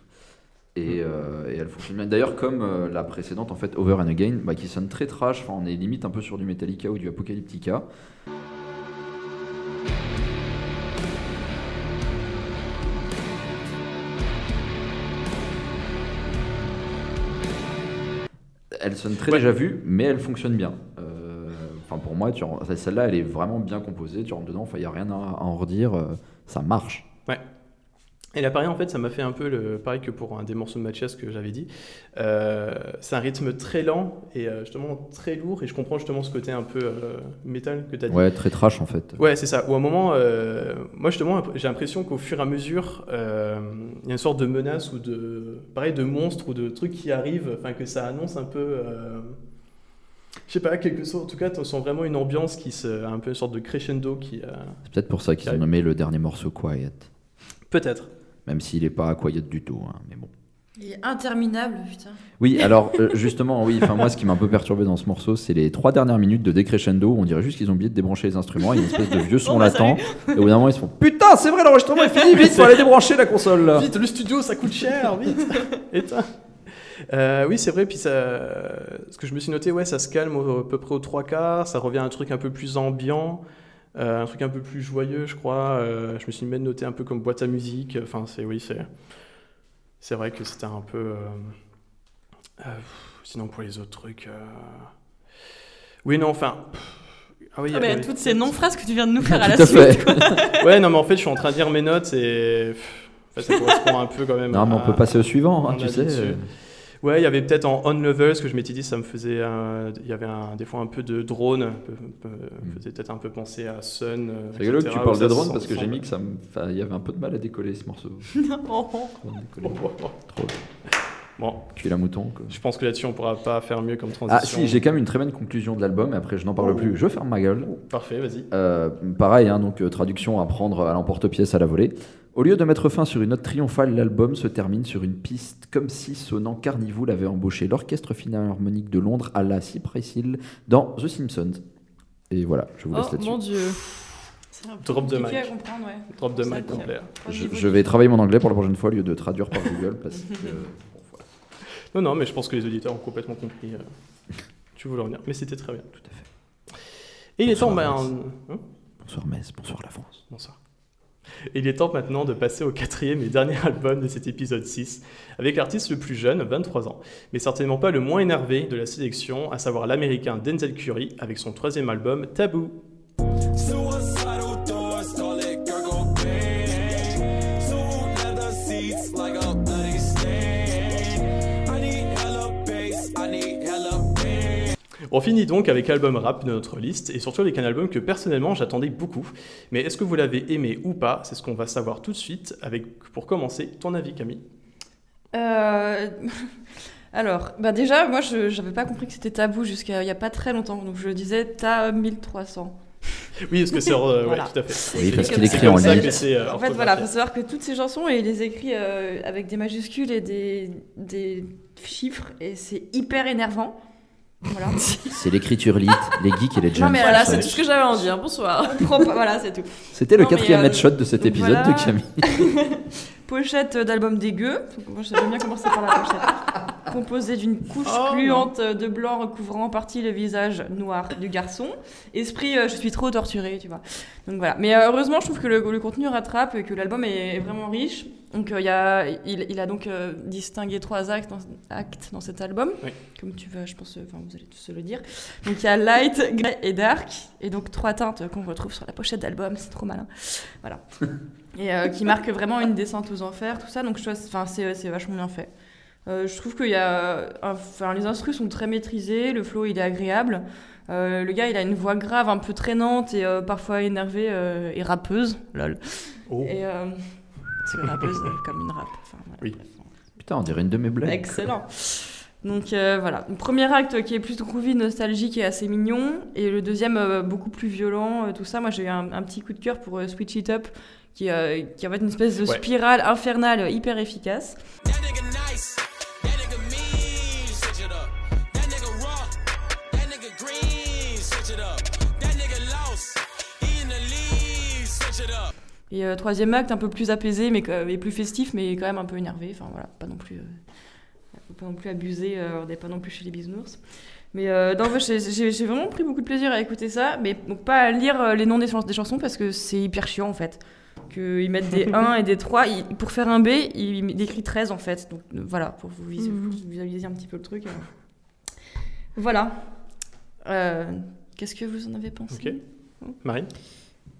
Et, euh, et elle fonctionne bien. D'ailleurs, comme euh, la précédente, en fait, Over and Again, bah, qui sonne très trash. Enfin, on est limite un peu sur du Metallica ou du Apocalyptica. Elle sonne très Ouais. déjà vue, mais elle fonctionne bien. Euh, Enfin, pour moi, tu celle-là, elle est vraiment bien composée. Tu rentres dedans, il n'y a rien à, en redire. euh, ça marche. Et là, pareil, en fait, ça m'a fait un peu le, pareil que pour un des morceaux de Mathias que j'avais dit. Euh, c'est un rythme très lent et euh, justement très lourd. Et je comprends justement ce côté un peu euh, métal que tu as dit. Ouais, très trash en fait. Ouais, c'est ça. Ou à un moment, euh, moi justement, j'ai l'impression qu'au fur et à mesure, il y a une sorte de menace ou de, pareil, de monstre ou de truc qui arrive, enfin que ça annonce un peu, je sais pas, quelque chose. En tout cas, tu sens vraiment une ambiance qui se, un peu une sorte de crescendo qui, C'est peut-être pour ça qu'ils ont nommé le dernier morceau Quiet. peut-être. Même s'il est pas quiet du tout, hein, mais bon. Il est interminable, putain. Oui, alors euh, justement, oui, enfin moi ce qui m'a un peu perturbé dans ce morceau, c'est les trois dernières minutes de décrescendo où on dirait juste qu'ils ont oublié de débrancher les instruments, il y a une espèce de vieux son Bon, bah, latent, et au bout d'un moment ils se font Putain, c'est vrai, l'enregistrement est fini, vite, faut aller débrancher la console là. Vite, le studio, ça coûte cher, vite, éteins. Euh, oui, c'est vrai, puis ça, ce que je me suis noté, ouais, ça se calme au- à peu près aux trois quarts, ça revient à un truc un peu plus ambiant, euh, un truc un peu plus joyeux, je crois. Euh, je me suis même noté un peu comme boîte à musique, enfin, c'est, oui, c'est, c'est vrai que c'était un peu. euh, euh, sinon, pour les autres trucs. euh, Oui, non, enfin. Ah oui, Ah, avait- toutes ces non-phrases que tu viens de nous faire à la à suite. fait. Ouais, non, mais en fait, je suis en train de lire mes notes et. En fait, ça correspond un peu quand même. Non, mais on peut passer au suivant, hein, tu a sais. dessus. Ouais, il y avait peut-être en On Lovers que je m'étais dit, ça me faisait. Il y avait un- des fois un peu de drone, un peu- un peu- Mm. faisait peut-être un peu penser à Sun. euh, C'est rigolo que tu parles de drone parce que j'ai mis que ça me. il y avait un peu de mal à décoller ce morceau. Oh. Décollé. Bon, bon, bon. Trop. Bon, Cuit la mouton, quoi. je pense que là-dessus, on pourra pas faire mieux comme transition. Ah si, j'ai quand même une très bonne conclusion de l'album, et après je n'en parle Oh. plus, je ferme ma gueule. Parfait, vas-y. Euh, pareil, hein, donc euh, traduction à prendre à l'emporte-pièce à la volée. Au lieu de mettre fin sur une note triomphale, l'album se termine sur une piste comme si sonnant Carnival avait embauché l'orchestre philharmonique de Londres à la Cypress Hill dans The Simpsons. Et voilà, je vous laisse Oh là-dessus. mon dieu. C'est un peu Drop de mic. à comprendre, ouais. Drop de mic complet. Je, je vais travailler mon anglais pour la prochaine fois au lieu de traduire par Google parce que Non, non, mais je pense que les auditeurs ont complètement compris. euh, tu voulais en venir, mais c'était très bien. tout à fait. Et il est temps. Bonsoir, Alex. hein? Bonsoir Metz, bonsoir la France. Bonsoir. Et il est temps maintenant de passer au quatrième et dernier album de cet épisode 6, avec l'artiste le plus jeune, 23 ans, mais certainement pas le moins énervé de la sélection, à savoir l'américain Denzel Curry, avec son troisième album, Taboo. On finit donc avec album rap de notre liste, et surtout avec un album que personnellement j'attendais beaucoup. Mais est-ce que vous l'avez aimé ou pas? C'est ce qu'on va savoir tout de suite, avec, pour commencer, ton avis Camille Euh, Alors, bah déjà, moi, je j'avais pas compris que c'était tabou jusqu'à il y a pas très longtemps. Donc, je disais ta 1300. Oui, parce que c'est... euh, Voilà. Ouais, tout à fait. Oui, parce qu'il écrit en c'est, euh, En fait, voilà, faut orthographié. savoir que toutes ces chansons, il les écrit euh, avec des majuscules et des, des chiffres, et c'est hyper énervant. Voilà. C'est l'écriture lit, les geeks et les Non, jeunes. mais Voilà, c'est tout ce que j'avais à en dire. Bonsoir. Voilà, c'est tout. C'était le Non, quatrième euh, headshot de cet épisode voilà. de Camille. Pochette d'album dégueu. Moi, j'avais bien commencé par la pochette. Composée d'une couche Oh, gluante de blanc recouvrant en partie le visage noir du garçon. Esprit, euh, je suis trop torturée, tu vois. Donc voilà. Mais euh, heureusement, je trouve que le, le contenu rattrape et que l'album est vraiment riche. Donc euh, il y a, il, il a donc euh, distingué trois actes dans, actes dans cet album. Oui. Comme tu vas, je pense, euh, enfin, vous allez tous le dire. Donc il y a light, grey et dark. Et donc trois teintes qu'on retrouve sur la pochette d'album. C'est trop malin. Voilà. et euh, qui marque vraiment une descente aux enfers, tout ça. Donc je enfin, c'est vachement bien fait. Je trouve que y a, enfin, les instrus sont très maîtrisés, le flow il est agréable. Le gars il a une voix grave, un peu traînante et parfois énervée et rappeuse. Lol. Oh. Et c'est une rappeuse euh, comme une rap. Enfin, voilà, Oui. bref. Putain, on dirait une de mes blagues. Excellent. Donc euh, voilà, le premier acte qui est plus groovy, nostalgique et assez mignon, et le deuxième euh, beaucoup plus violent, euh, tout ça. Moi j'ai eu un, un petit coup de cœur pour euh, Switch It Up, qui, euh, qui est en fait une espèce de Ouais. spirale infernale hyper efficace. That nigga nice, Et euh, troisième acte un peu plus apaisé, mais, mais plus festif, mais quand même un peu énervé. Enfin voilà, pas non plus, euh, pas non plus abuser, euh, on n'est pas non plus chez les bisounours. Mais j'ai- vraiment pris beaucoup de plaisir à écouter ça, mais donc pas à lire les noms des, chans- des chansons parce que c'est hyper chiant en fait. Qu'ils mettent des 1 et des 3. il- pour faire un B, il décrit 13 en fait. Donc voilà, pour vous vous visualiser un petit peu le truc. Voilà. Qu'est-ce que vous en avez pensé? Ok. Marine?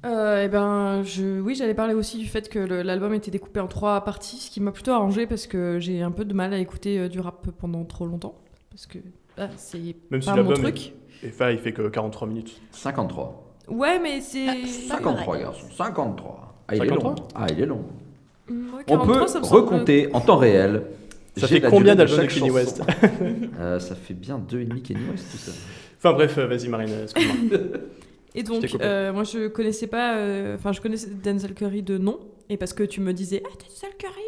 Euh, eh ben, je, oui, j'allais parler aussi du fait que l'album était découpé en trois parties, ce qui m'a plutôt arrangé parce que j'ai un peu de mal à écouter euh, du rap pendant trop longtemps. Parce que ah, c'est Même si pas mon l'album truc. Et enfin, il fait que 43 minutes. 53. Ouais, mais c'est. 53, garçon. 53. Ah, il est 53? long. Ah, il est long. Mm, On 43, peut semble- recompter en temps réel. Ça fait combien d'albums de chanson. West Euh, Ça fait bien 2,5 Kenny West, tout ça. Enfin bref, vas-y Marine, excuse-moi. Et donc, euh, moi, je connaissais pas. euh, Enfin, je connaissais Denzel Curry de nom. Et parce que tu me disais, ah, Denzel Curry,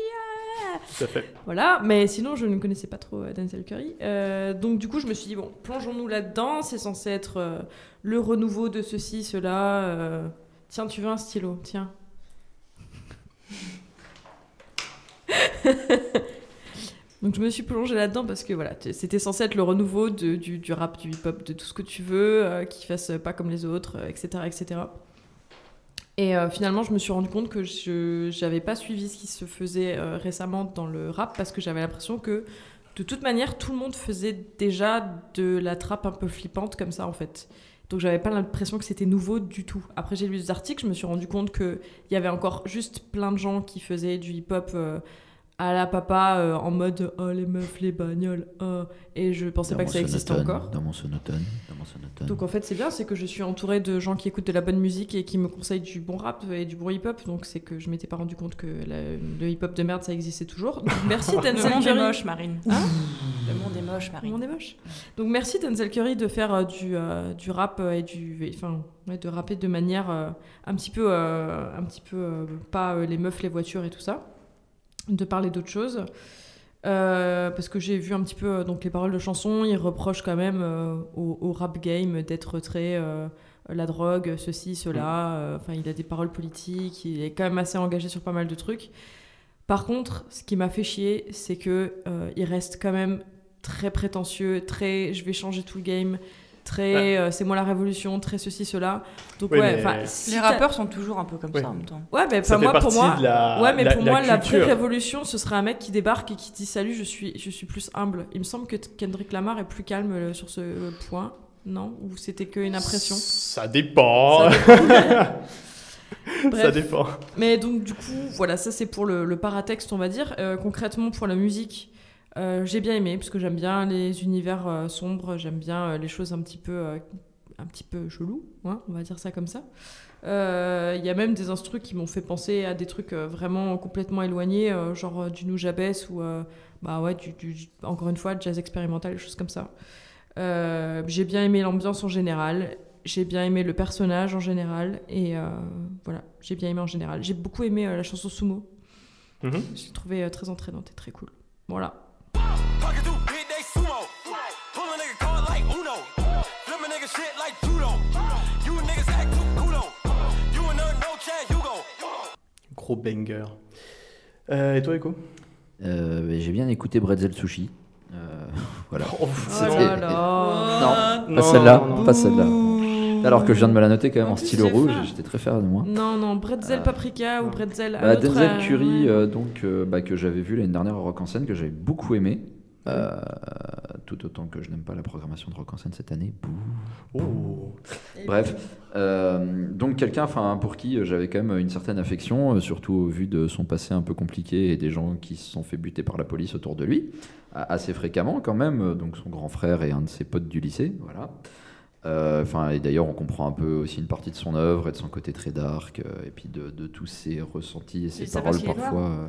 à fait. Voilà, mais sinon, je ne connaissais pas trop euh, Denzel Curry. Euh, donc, du coup, je me suis dit, bon, plongeons-nous là-dedans. C'est censé être euh, le renouveau de ceci, cela. euh. Tiens, tu veux un stylo Tiens. Donc je me suis plongée là-dedans parce que voilà, c'était censé être le renouveau du, du rap, du hip-hop, de tout ce que tu veux, euh, qui fasse pas comme les autres, euh, etc., etc. Et euh, finalement, je me suis rendu compte que je n'avais pas suivi ce qui se faisait euh, récemment dans le rap parce que j'avais l'impression que de toute manière, tout le monde faisait déjà de la trappe un peu flippante comme ça en fait. Donc j'avais pas l'impression que c'était nouveau du tout. Après j'ai lu des articles, je me suis rendu compte qu'il y avait encore juste plein de gens qui faisaient du hip-hop à la papa euh, en mode oh les meufs, les bagnoles, oh. et je pensais Dans pas que ça existait encore. Dans mon sonotone. Dans mon sonotone. Donc en fait c'est bien, c'est que je suis entourée de gens qui écoutent de la bonne musique et qui me conseillent du bon rap et du bon hip-hop. Donc c'est que je m'étais pas rendu compte que la- le hip-hop de merde ça existait toujours. Donc merci Le Denzel monde est Curry. moche, Marine. Hein Le monde est moche, Le Marine. monde est moche. Donc merci Denzel Curry de faire euh, du, euh, du rap euh, et du enfin ouais, de rapper de manière euh, un petit peu euh, un petit peu euh, pas euh, les meufs les voitures et tout ça de parler d'autres choses Euh, parce que j'ai vu un petit peu euh, donc les paroles de chansons il reproche quand même euh, au, au rap game d'être très euh, la drogue ceci cela enfin il a des paroles politiques il est quand même assez engagé sur pas mal de trucs. Par contre ce qui m'a fait chier c'est que il reste quand même très prétentieux, très je vais changer tout le game, très euh, c'est moi la révolution, très ceci, cela. Donc Oui, ouais, mais- enfin. si Les rappeurs sont toujours un peu comme Oui. ça en même temps. Ouais, mais moi, pour moi. la, Ouais, mais la- pour la moi, la vraie révolution, ce serait un mec qui débarque et qui dit Salut, je suis, je suis plus humble. Il me semble que Kendrick Lamar est plus calme euh, sur ce euh, point, non? Ou c'était qu'une impression? Ça dépend. Ça Bref. dépend. Mais donc, du coup, voilà, ça c'est pour le, le paratexte, on va dire. Euh, concrètement, pour la musique, euh, j'ai bien aimé, parce que j'aime bien les univers euh, sombres, j'aime bien euh, les choses un petit peu, un petit peu chelou, hein, on va dire ça comme ça. Il y a même des instrus qui m'ont fait penser à des trucs vraiment complètement éloignés, genre du Nujabes ou, bah ouais, du, encore une fois, jazz expérimental, des choses comme ça. J'ai bien aimé l'ambiance en général. J'ai bien aimé le personnage en général. Et euh, voilà, j'ai bien aimé en général. J'ai beaucoup aimé euh, la chanson Sumo. Mhm. J'ai trouvé euh, très entraînante et très cool. Voilà. Pocket through big day sumo. Pull a nigga card like Uno. Flip a nigga shit like judo. You niggas act too cool You a nerd, no Chad Hugo. Gros banger. Euh, et toi, Eko Euh, J'ai bien écouté Bretzel Sushi. Euh, voilà. Oh, Oh là là. Non, pas celle-là, pas celle-là. Alors que je viens de me la noter quand même En stylo rouge, j'étais très fier de moi. Non, non, bretzel Euh, paprika ou bretzel. Bah, autre, Denzel euh, Curry, euh, donc, euh, bah, que j'avais vu l'année dernière au Rock en scène, que j'avais beaucoup aimé. Euh, tout autant que je n'aime pas la programmation de Rock en scène cette année. Bouh. Oh. Bref, euh, donc quelqu'un pour qui j'avais quand même une certaine affection, surtout au vu de son passé un peu compliqué et des gens qui se sont fait buter par la police autour de lui, assez fréquemment quand même, donc son grand frère et un de ses potes du lycée, voilà. Euh, Enfin, et d'ailleurs, on comprend un peu aussi une partie de son œuvre et de son côté très dark, euh, et puis de, de tous ses ressentis et ses Et paroles parfois. euh,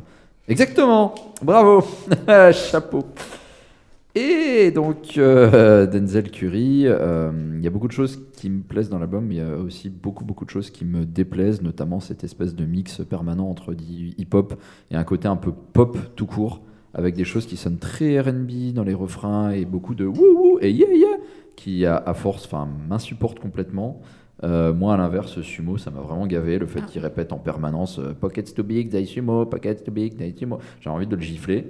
Exactement, bravo, chapeau. Et donc, euh, Denzel Curry, euh, il y a beaucoup de choses qui me plaisent dans l'album, mais il y a aussi beaucoup, beaucoup de choses qui me déplaisent, notamment cette espèce de mix permanent entre du hip-hop et un côté un peu pop tout court, avec des choses qui sonnent très RB dans les refrains et beaucoup de wouhou et yeah yeah, qui à, à force enfin, m'insupportent complètement. Euh, moi, à l'inverse, Sumo, ça m'a vraiment gavé, le fait qu'il répète en permanence euh, Pockets too big, they Sumo, Pockets too big, they Sumo. J'ai envie de le gifler.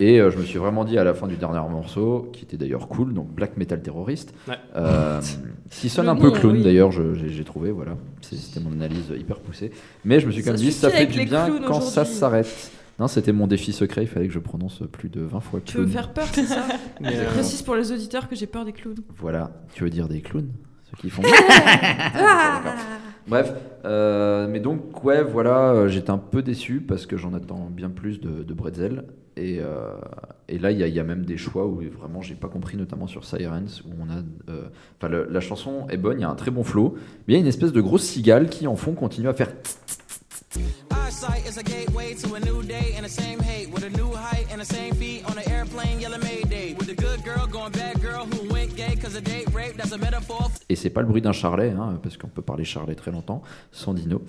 Et euh, je me suis vraiment dit à la fin du dernier morceau, qui était d'ailleurs cool, donc Black Metal Terroriste, Ouais. euh, qui sonne un peu nom, clown oui. d'ailleurs, je- j'ai trouvé, voilà. C'est- C'était mon analyse hyper poussée. Mais je me suis quand même dit, ça fait du bien quand ça s'arrête. Non, c'était mon défi secret, il fallait que je prononce plus de 20 fois Tu veux me clown. faire peur, c'est ça Mais, Je euh, précise pour les auditeurs que j'ai peur des clowns. Voilà, tu veux dire des clowns Ceux qui font. D'accord. Bref, euh, mais donc, ouais, voilà, euh, j'étais un peu déçu parce que j'en attends bien plus de, de Bretzel. Et, euh, et là, il y, a- il y a même des choix où vraiment j'ai pas compris, notamment sur Sirens, où on a. Enfin, la chanson est bonne, il y a un très bon flow, mais il y a une espèce de grosse cigale qui, en fond, continue à faire. Eyesight is a gateway to a new day and the same hate with a new height and the same feet on an airplane yelling Mayday. With a good girl going bad girl who went gay cause a date rape, that's a metaphor Et c'est pas le bruit d'un charlet, hein, parce qu'on peut parler charlet très longtemps, sans dino.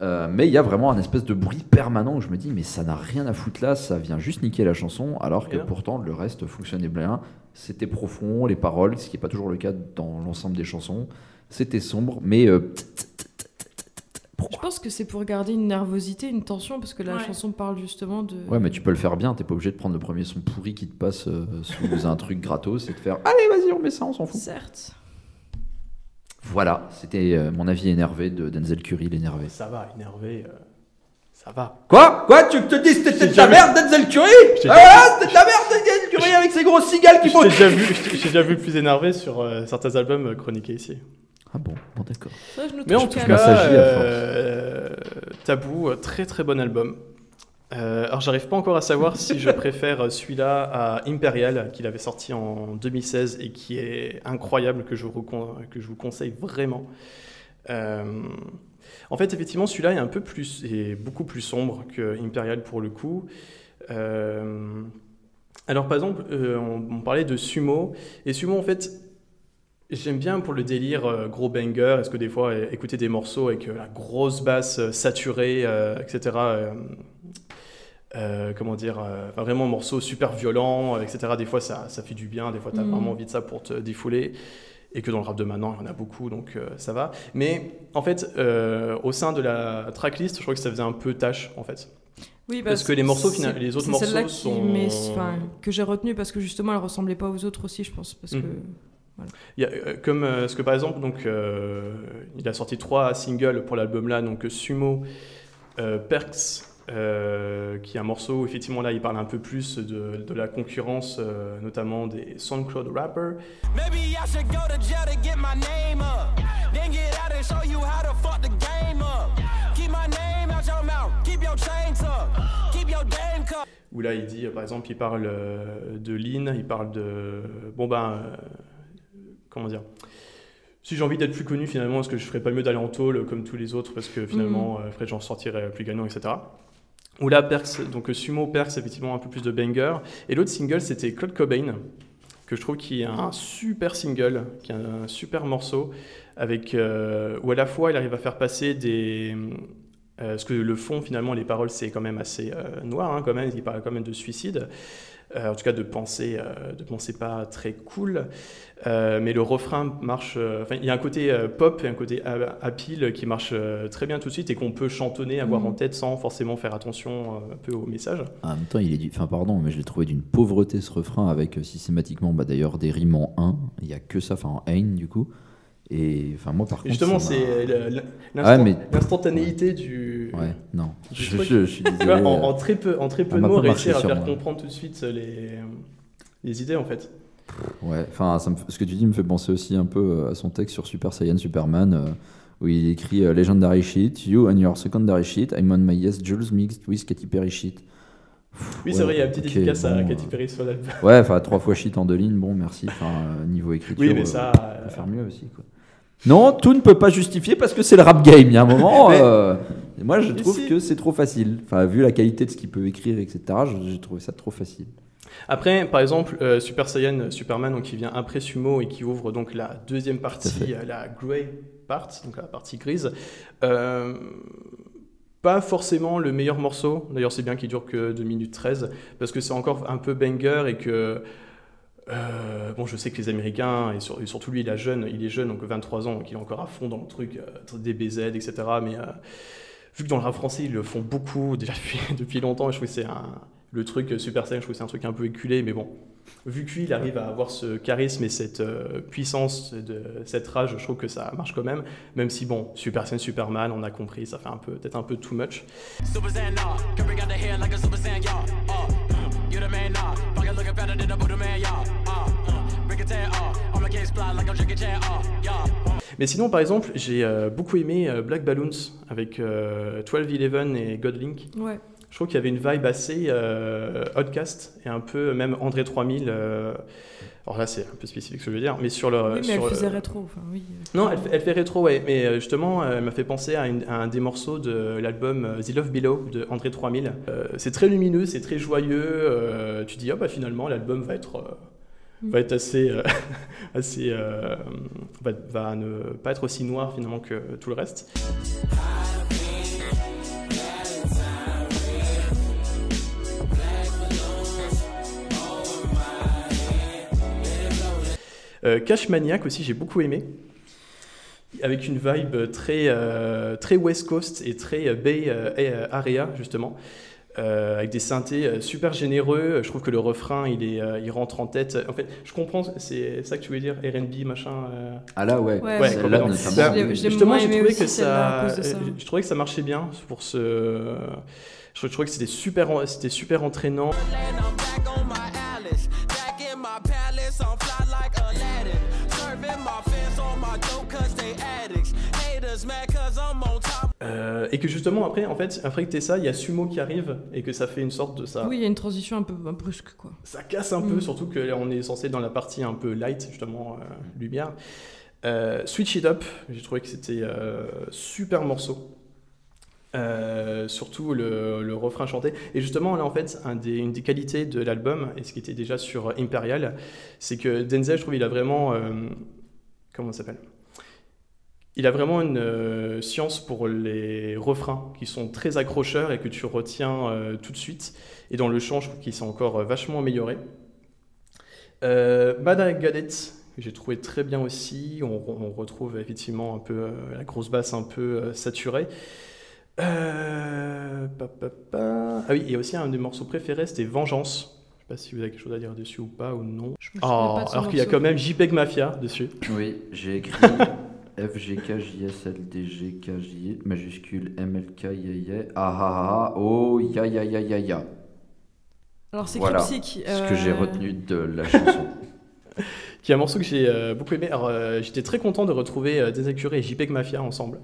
Euh, mais il y a vraiment un espèce de bruit permanent où je me dis, mais ça n'a rien à foutre là, ça vient juste niquer la chanson, alors que pourtant le reste fonctionnait bien. C'était profond, les paroles, ce qui n'est pas toujours le cas dans l'ensemble des chansons. C'était sombre, mais euh, Je pense que c'est pour garder une nervosité, une tension, parce que la Ouais. chanson parle justement de. ouais, mais tu peux le faire bien. T'es pas obligé de prendre le premier son pourri qui te passe euh, sous un truc gratos et de faire, allez, vas-y, on met ça, on s'en fout. Certes. Voilà, c'était euh, mon avis énervé de Denzel Curry, l'énervé. Ça va, énervé. euh, ça va. Quoi? Quoi? Tu te dis c'était de la merde Denzel Curry? Ah voilà, c'était de la merde Denzel Curry avec ses grosses cigales qui Je font... j'ai déjà vu plus énervé sur euh, certains albums chroniqués ici. Ah bon, bon d'accord. Mais en tout cas, euh, Tabou, euh, très très bon album. Euh, alors j'arrive pas encore à savoir si je préfère celui-là à Imperial qu'il avait sorti en 2016 et qui est incroyable que je vous, que je vous conseille vraiment. Euh, en fait effectivement celui-là est un peu plus est beaucoup plus sombre que Imperial pour le coup. Euh, alors par exemple euh, on, on parlait de Sumo et Sumo en fait J'aime bien pour le délire euh, gros banger, est-ce que des fois écouter des morceaux avec euh, la grosse basse euh, saturée, euh, etc. euh, comment dire, enfin, vraiment un morceau super violent, etc. Des fois ça, ça fait du bien, des fois tu as Mhm. vraiment envie de ça pour te défouler. Et que dans le rap de maintenant, il y en a beaucoup, donc euh, ça va. Mais en fait, euh, au sein de la tracklist, je crois que ça faisait un peu tâche, en fait. Oui, bah, Parce que les morceaux, les autres morceaux sont- enfin, que j'ai retenu parce que justement elle ressemblait pas aux autres aussi, je pense. Parce que Il y a, euh, comme euh, ce que par exemple, donc, euh, il a sorti trois singles pour l'album là, donc Sumo, euh, Perks, euh, qui est un morceau où effectivement là il parle un peu plus de, de la concurrence, euh, notamment des SoundCloud rappers. Maybe I should go to jail to get my name up. Then get out and show you how to fuck the game up. Keep my name out your mouth. Keep your chain tucked. Keep your dame cup. Où là il dit, par exemple, il parle de Lean, il parle de. Bon ben. Comment dire si j'ai envie d'être plus connu finalement, est-ce que je ferais pas mieux d'aller en tôle euh, comme tous les autres parce que finalement, euh, après j'en sortirais plus gagnant, etc. Ou là, Perks, donc euh, Sumo, Perks, effectivement un peu plus de banger. Et l'autre single, c'était Claude Cobain, que je trouve qui est un super single, qui est un super morceau, avec, euh, où à la fois il arrive à faire passer des... euh, parce que le fond, finalement, les paroles, c'est quand même assez euh, noir, hein, quand même, il parle quand même de suicide. Euh, en tout cas de pensée, euh, de pensée pas très cool. Euh, mais le refrain marche. euh, Enfin, il y a un côté pop et un côté appeal qui marche très bien tout de suite et qu'on peut chantonner, avoir Mhm. en tête sans forcément faire attention un peu au message. En même temps, il est du... Enfin, pardon, mais je l'ai trouvé d'une pauvreté ce refrain avec systématiquement, bah, d'ailleurs, des rimes en 1. Il y a que ça, enfin en haine du coup. Et enfin, moi par Et contre. justement, c'est mais- l'instantanéité du. Ouais, non. du Je, truc. je- je suis désolé. vois, en, en euh, très peu, en très peu de mots, réussir à faire moi. comprendre tout de suite les, les idées en fait. Ouais, enfin, ce que tu dis me fait penser aussi un peu euh, à son texte sur Super Saiyan Superman, euh, où il écrit euh, Legendary shit, you and your secondary shit, I'm on my yes Jules mixed with Katy Perry shit. Oui, c'est vrai, il y a une petite ok, efficace à bon, Katy euh, Perry sur l'album. Ouais, enfin, trois fois shit en deux lignes, bon, merci. Enfin, euh, niveau écriture, Oui, mais euh, ça. on peut faire mieux aussi, quoi. Non, tout ne peut pas justifier parce que c'est le rap game. Il y a un moment, Mais- euh, moi, je trouve si. que c'est trop facile. Enfin, vu la qualité de ce qu'il peut écrire, etc., je- j'ai trouvé ça trop facile. Après, par exemple, euh, Super Saiyan euh, Superman, donc, qui vient après Sumo et qui ouvre donc la deuxième partie, euh, la Grey part, donc la partie grise. euh, pas forcément le meilleur morceau, d'ailleurs c'est bien qu'il dure que 2 minutes 13, parce que c'est encore un peu banger et que... euh, bon, je sais que les Américains, et, sur- et surtout lui, il est jeune, il est jeune, donc 23 ans, donc il est encore à fond dans le truc euh, des BZ, etc. Mais euh, vu que dans le rap français, ils le font beaucoup, déjà depuis, longtemps, je trouve que c'est le truc Super Saiyan, je trouve que c'est un truc un peu éculé, mais bon, vu que lui, il arrive à avoir ce charisme et cette euh, puissance, de, cette rage, je trouve que ça marche quand même, même si, bon, Super Saiyan, Superman, on a compris, ça fait un peu, peut-être un peu too much. Mais sinon, par exemple, j'ai euh, beaucoup aimé euh, Black Balloons avec euh, 12-11 et Godlink. Ouais. Je trouve qu'il y avait une vibe assez euh, Outcast et un peu même André 3000. euh, alors là, c'est un peu spécifique ce que je veux dire, mais sur le. oui, mais elle le- faisait rétro. Enfin, oui. Non, elle, fait- elle fait rétro, ouais, mais euh, justement, euh, elle m'a fait penser à, une- à un des morceaux de l'album euh, The Love Below de André 3000. Euh, c'est très lumineux, c'est très joyeux. euh, tu dis, ah bah finalement, l'album va être, euh, Mm. va être assez, euh, assez, euh, va, va ne pas être aussi noir finalement que tout le reste. Cash Maniac aussi, j'ai beaucoup aimé. Avec une vibe très, euh, très West Coast et très euh, Bay euh, euh, Area, justement. Euh, avec des synthés euh, super généreux. Je trouve que le refrain, il, est, euh, il rentre en tête. En fait, je comprends, c'est ça que tu voulais dire, RB, machin. euh, Ah là, ouais. Ouais, l'ai justement, j'ai trouvé que ça, euh, je trouvais que ça marchait bien pour ce. Je trouvais que c'était super, c'était super entraînant. Euh, et que justement après, en fait, après que t'aies ça, il y a Sumo qui arrive et que ça fait une sorte de ça. Oui, il y a une transition un peu un brusque, quoi. Ça casse un peu, Mm. surtout que là, on est censé être dans la partie un peu light, justement, euh, lumière. Euh, Switch It Up, j'ai trouvé que c'était euh, super morceau. Euh, surtout le, le refrain chanté. Et justement, là, en fait, un des, une des qualités de l'album, et ce qui était déjà sur Imperial, c'est que Denzel, je trouve, il a vraiment. euh, comment ça s'appelle? Il a vraiment une euh, science pour les refrains qui sont très accrocheurs et que tu retiens euh, tout de suite. Et dans le chant, je trouve qu'ils sont encore euh, vachement améliorés. Euh, Bad It, que j'ai trouvé très bien aussi. On, retrouve effectivement un peu la grosse basse un peu saturée. Ah oui, et aussi un des morceaux préférés, c'était Vengeance. Pas si vous avez quelque chose à dire dessus ou pas ou non. Je me Oh, pas de alors qu'il y a quand même JPEG Mafia dessus. Oui, j'ai écrit FGKJSLDGKJ majuscule MLK yaya ah ah ah oh ya ya ya ya ya. Alors, c'est Voilà cryptique. Ce que j'ai euh, retenu de la chanson. qui est un morceau que j'ai euh, beaucoup aimé. Alors, euh, j'étais très content de retrouver euh, Curry et JPEG Mafia ensemble.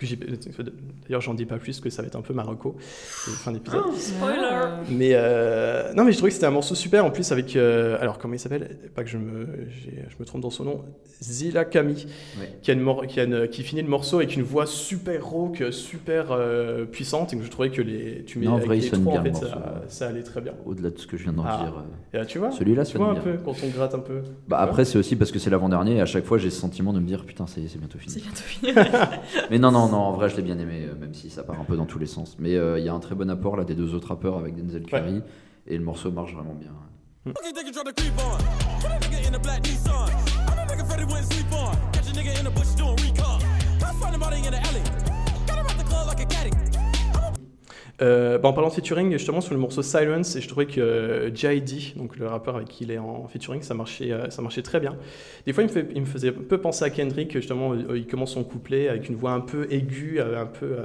Parce que d'ailleurs, j'en dis pas plus, que ça va être un peu Marocco, c'est fin d'épisode. Spoiler euh, Mais euh, non, mais je trouvais que c'était un morceau super en plus avec. euh, alors, comment il s'appelle? Pas que je me, je me trompe dans son nom. Zila Kami, Ouais. qui, a une mor- qui, a une- qui finit le morceau avec une voix super rauque, super euh, puissante. Et que je trouvais que les. Tu mets Non, en avec vrai, il les sonne trois, bien, en fait, ça, ça allait très bien. Au-delà de ce que je viens d'en Ah. dire. euh, Et là, tu vois Celui-là Tu vois un bien. peu quand on gratte un peu. Bah après c'est aussi parce que c'est l'avant-dernier et à chaque fois j'ai ce sentiment de me dire putain c'est c'est bientôt C'est fini. bientôt fini. Mais non non non en vrai je l'ai bien aimé euh, même si ça part un peu dans tous les sens. Mais euh, il y a un très bon apport là des deux autres rappeurs avec Denzel Curry. Et le morceau marche vraiment bien. Fucking Euh, bah, en parlant de featuring, justement sur le morceau Silence, et je trouvais que euh, J.I.D., donc le rappeur avec qui il est en featuring, ça marchait, euh, ça marchait très bien. Des fois, il me, fait- il me faisait un peu penser à Kendrick, justement, euh, il commence son couplet avec une voix un peu aiguë, un peu,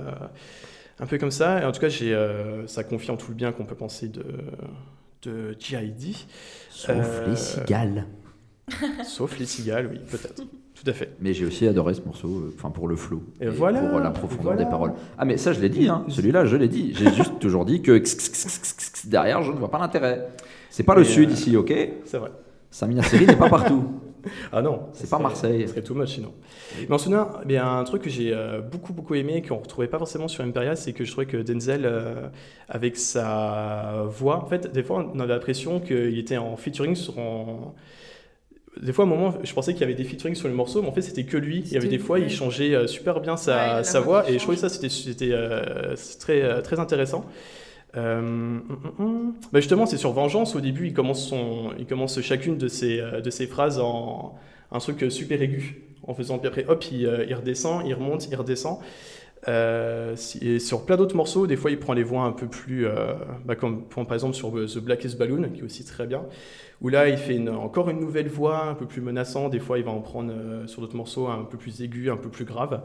un peu comme ça. Et en tout cas, j'ai, ça confirme tout le bien qu'on peut penser de, de J.I.D., Sauf les cigales. sauf les cigales, oui, peut-être. Tout à fait. Mais j'ai aussi adoré ce morceau, euh, enfin pour le flow Et voilà, pour la profondeur voilà. des paroles. Ah mais ça je l'ai dit, hein. celui-là je l'ai dit. J'ai juste toujours dit que derrière je ne vois pas l'intérêt. C'est pas le sud euh, ici, ok C'est vrai. Samina Seri n'est pas partout. Ah non, C'est pas Marseille. Ça serait too much sinon. Mais en souvenir, il y a un truc que j'ai euh, beaucoup beaucoup aimé et qu'on retrouvait pas forcément sur Imperial, c'est que je trouvais que Denzel, euh, avec sa voix, en fait, des fois on avait l'impression qu'il était en featuring sur en- Des fois, à un moment, je pensais qu'il y avait des featuring sur le morceau, mais en fait, c'était que lui. Il y avait des fois, il changeait euh, super bien sa, Ouais, la sa voix et je trouvais ça, c'était euh, très, euh, très intéressant. Euh, hum, hum, hum. Bah, justement, c'est sur Vengeance. Au début, il commence, son, il commence chacune de ses, de ses phrases en un truc super aigu, en faisant puis après, hop, il, il redescend, il remonte, il redescend. Euh, et sur plein d'autres morceaux, des fois, il prend les voix un peu plus, euh, bah, comme par exemple sur euh, The Blackest Balloon, qui est aussi très bien, où là, il fait encore une nouvelle voix un peu plus menaçante. Des fois, il va en prendre sur d'autres morceaux un peu plus aigu, un peu plus grave.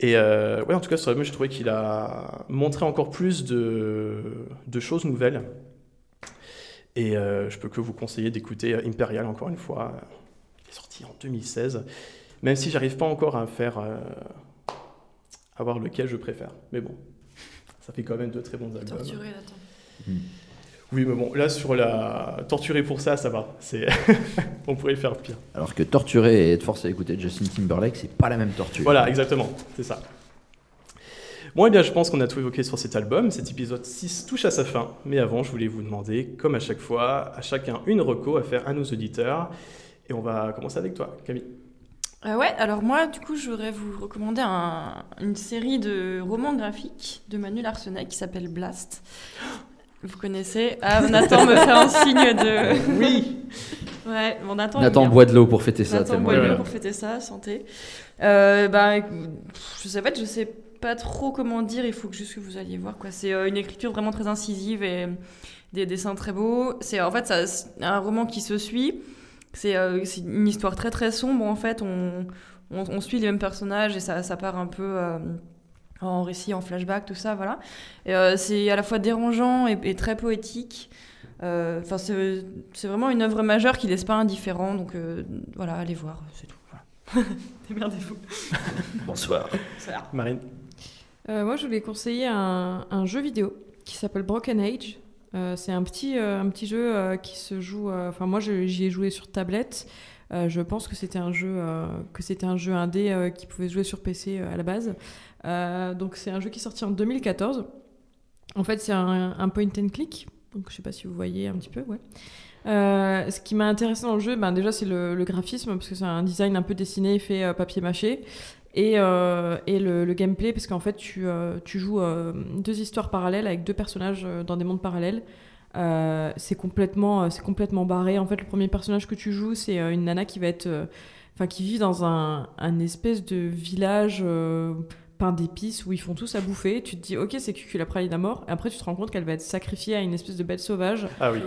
Et ouais, en tout cas, sur l'album, je trouvais qu'il a montré encore plus de, choses nouvelles. Et je peux que vous conseiller d'écouter Imperial encore une fois. Il est sorti en 2016. Même si j'arrive pas encore à faire. À voir lequel je préfère. Mais bon, ça fait quand même de très bons albums. Torturé, attends. Oui, mais bon, là, sur la. Torturer pour ça, ça va. C'est... On pourrait faire pire. Alors que torturer et être forcé à écouter Justin Timberlake, c'est pas la même torture. Voilà, exactement, c'est ça. Bon, eh bien, je pense qu'on a tout évoqué sur cet album. Cet épisode 6 touche à sa fin. Mais avant, je voulais vous demander, comme à chaque fois, à chacun une reco à faire à nos auditeurs. Et on va commencer avec toi, Camille. Euh, ouais, alors moi, du coup, je voudrais vous recommander un- une série de romans graphiques de Manuel Arsenet qui s'appelle Blast. Vous connaissez Ah, Nathan me fait un signe de... Oui Ouais, bon, Nathan... Nathan boit de l'eau pour fêter ça. Nathan boit de l'eau pour fêter ça, santé. Euh, bah, écoute, je sais pas, je sais pas trop comment dire, il faut que juste que vous alliez voir, quoi. C'est euh, une écriture vraiment très incisive et des dessins très beaux. C'est en fait ça- c'est un roman qui se suit. C'est euh, c'est une histoire très très sombre en fait. On, on, on suit les mêmes personnages et ça, ça part un peu euh, en récit, en flashback, tout ça, voilà. Euh, c'est à la fois dérangeant et, et très poétique. Enfin, c'est c'est vraiment une œuvre majeure qui laisse pas indifférent. Donc euh, voilà, allez voir, c'est tout. Voilà. Démerdez-vous. Bonsoir. Marine Euh, moi, je voulais conseiller un, un jeu vidéo qui s'appelle Broken Age. Euh, c'est un petit, euh, un petit jeu euh, qui se joue. Enfin, moi, j'y ai joué sur tablette. Je pense que c'était un jeu, euh, que c'était un jeu indé qui pouvait jouer sur PC à la base. Donc, c'est un jeu qui est sorti en 2014. En fait, c'est un, point and click. Donc, je sais pas si vous voyez un petit peu, ouais. Ce qui m'a intéressé dans le jeu, ben déjà c'est le, le graphisme parce que c'est un design un peu dessiné, fait papier mâché. Et, euh, et le, le gameplay, parce qu'en fait, tu, euh, tu joues euh, deux histoires parallèles avec deux personnages dans des mondes parallèles. Euh, c'est complètement, c'est complètement barré. En fait, le premier personnage que tu joues, c'est une nana qui va être, euh, enfin, qui vit dans un, un espèce de village euh, pain d'épices où ils font tous à bouffer. Tu te dis, ok, c'est Cuculapraline à mort. Et après, tu te rends compte qu'elle va être sacrifiée à une espèce de bête sauvage. Ah oui.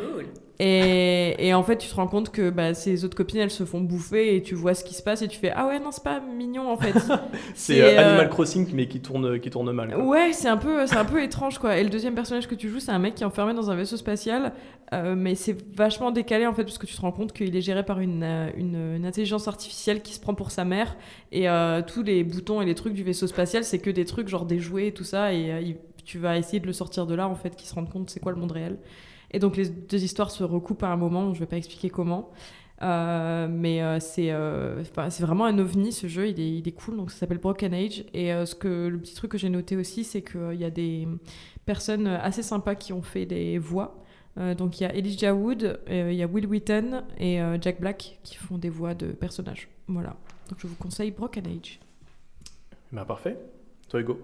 Et, et en fait, tu te rends compte que bah, ses autres copines, elles se font bouffer et tu vois ce qui se passe et tu fais Ah ouais, non, c'est pas mignon en fait. C'est euh, euh, Animal Crossing, mais qui tourne, qui tourne mal. quoi. Ouais, c'est un, peu, un peu étrange quoi. Et le deuxième personnage que tu joues, c'est un mec qui est enfermé dans un vaisseau spatial, euh, mais c'est vachement décalé en fait, parce que tu te rends compte qu'il est géré par une, euh, une, une intelligence artificielle qui se prend pour sa mère, et euh, tous les boutons et les trucs du vaisseau spatial, c'est que des trucs genre des jouets et tout ça, et euh, il- tu vas essayer de le sortir de là en fait, qu'il se rende compte c'est quoi le monde réel. Et donc les deux histoires se recoupent à un moment, je vais pas expliquer comment. Euh, mais euh, c'est euh, c'est vraiment un ovni ce jeu, il est, il est cool, donc ça s'appelle Broken Age. Et euh, ce que, le petit truc que j'ai noté aussi, c'est qu'il y a des personnes assez sympas qui ont fait des voix. Euh, donc il y a Elijah Wood, il y a Will Wheaton et euh, Jack Black qui font des voix de personnages. Voilà. Donc je vous conseille Broken Age. Bah, parfait. Toi, Hugo?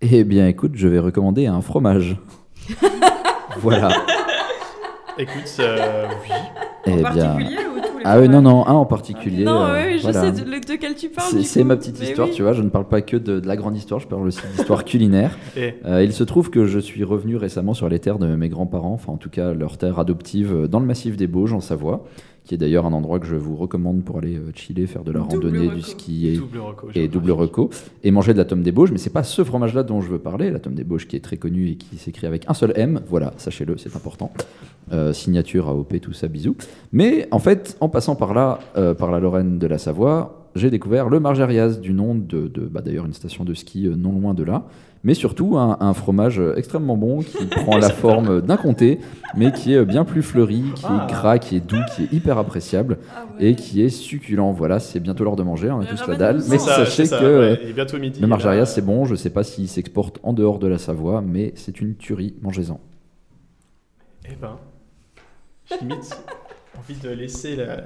Eh bien, écoute, je vais recommander un fromage. voilà. Écoute, euh, oui. Eh En bien. particulier ou tous les Ah oui, non, non, un en particulier. non, euh, oui, je voilà. sais de, de quel tu parles. C'est ma petite Mais histoire, oui. tu vois. Je ne parle pas que de, de la grande histoire, je parle aussi d'histoire culinaire. Et Euh, il se trouve que je suis revenu récemment sur les terres de mes grands-parents, enfin en tout cas leur terre adoptive dans le massif des Bauges en Savoie, qui est d'ailleurs un endroit que je vous recommande pour aller euh, chiller, faire de la Double randonnée, reco. du ski et, double reco. et double reco, et manger de la tome des Bauges. Mais c'est pas ce fromage-là dont je veux parler, la tome des Bauges qui est très connue et qui s'écrit avec un seul M. Voilà, sachez-le, c'est important. Euh, signature AOP, tout ça, bisous. Mais en fait, en passant par là, euh, par la Lorraine de la Savoie, j'ai découvert le Margerias, du nom de, de- bah, d'ailleurs une station de ski euh, non loin de là, mais surtout un, un fromage extrêmement bon qui prend la forme d'un comté, mais qui est bien plus fleuri, qui Ah. est gras, qui est doux, qui est hyper appréciable Ah ouais. et qui est succulent. Voilà, c'est bientôt l'heure de manger, on est Mais tous la dalle. Mais ça, sachez ça, que ouais. Et bientôt midi. le Margerias, là. c'est bon. Je sais pas s'il s'exporte en dehors de la Savoie, mais c'est une tuerie. Mangez-en. Eh ben, j'ai limite envie de laisser la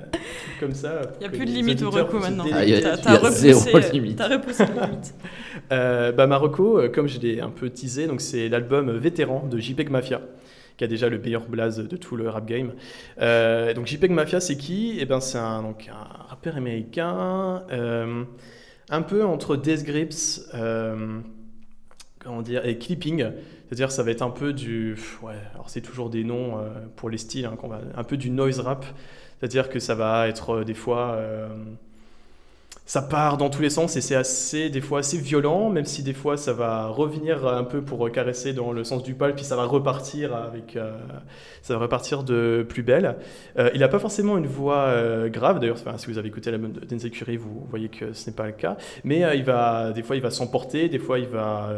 comme ça. Il n'y a plus de limite au auditeurs reco puissent maintenant. Ah. T'as- il y a t'as zéro repoussé, limite. T'as repoussé la limite. Euh, bah, Marocco, euh, comme je l'ai un peu teasé, donc c'est l'album Vétéran de JPEG Mafia, qui a déjà le meilleur blaze de tout le rap game. Euh, donc JPEG Mafia, c'est qui? Eh ben, c'est un, donc, un rappeur américain, euh, un peu entre Death Grips, euh, comment dire, et Clipping. C'est-à-dire, ça va être un peu du, ouais, alors c'est toujours des noms euh, pour les styles, hein, va, un peu du noise rap. C'est-à-dire que ça va être euh, des fois. Ça part dans tous les sens et c'est assez, des fois assez violent, même si des fois ça va revenir un peu pour caresser dans le sens du poil, puis ça va repartir avec, euh, ça va repartir de plus belle. Euh, il n'a pas forcément une voix euh, grave, d'ailleurs, si vous avez écouté l'album de Denzel Curry, vous voyez que ce n'est pas le cas, mais il va, des fois il va s'emporter, des fois il va...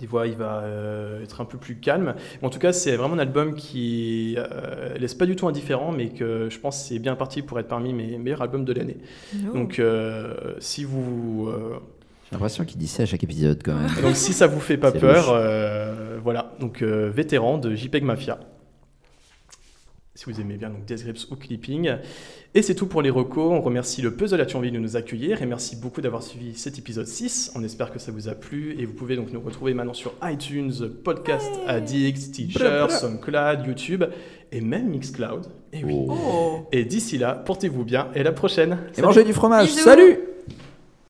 des fois, il va euh, être un peu plus calme. Mais en tout cas, c'est vraiment un album qui euh, laisse pas du tout indifférent, mais que je pense c'est bien parti pour être parmi mes meilleurs albums de l'année. Oh. Donc, euh, si vous, euh, J'ai l'impression qu'il dit ça à chaque épisode quand même. donc si ça vous fait pas peur, euh, voilà. Donc, euh, vétéran de JPEG Mafia. Si vous aimez bien donc Death Grips ou Clipping. Et c'est tout pour les recos. On remercie le Puzzle à Thionville de nous accueillir et merci beaucoup d'avoir suivi cet épisode 6. On espère que ça vous a plu et vous pouvez donc nous retrouver maintenant sur iTunes, Podcast Addict, Teacher, SoundCloud, YouTube et même Mixcloud. Et oui. Oh. Oh. Et d'ici là, portez-vous bien et à la prochaine. Et Salut. mangez du fromage. Bisous. Salut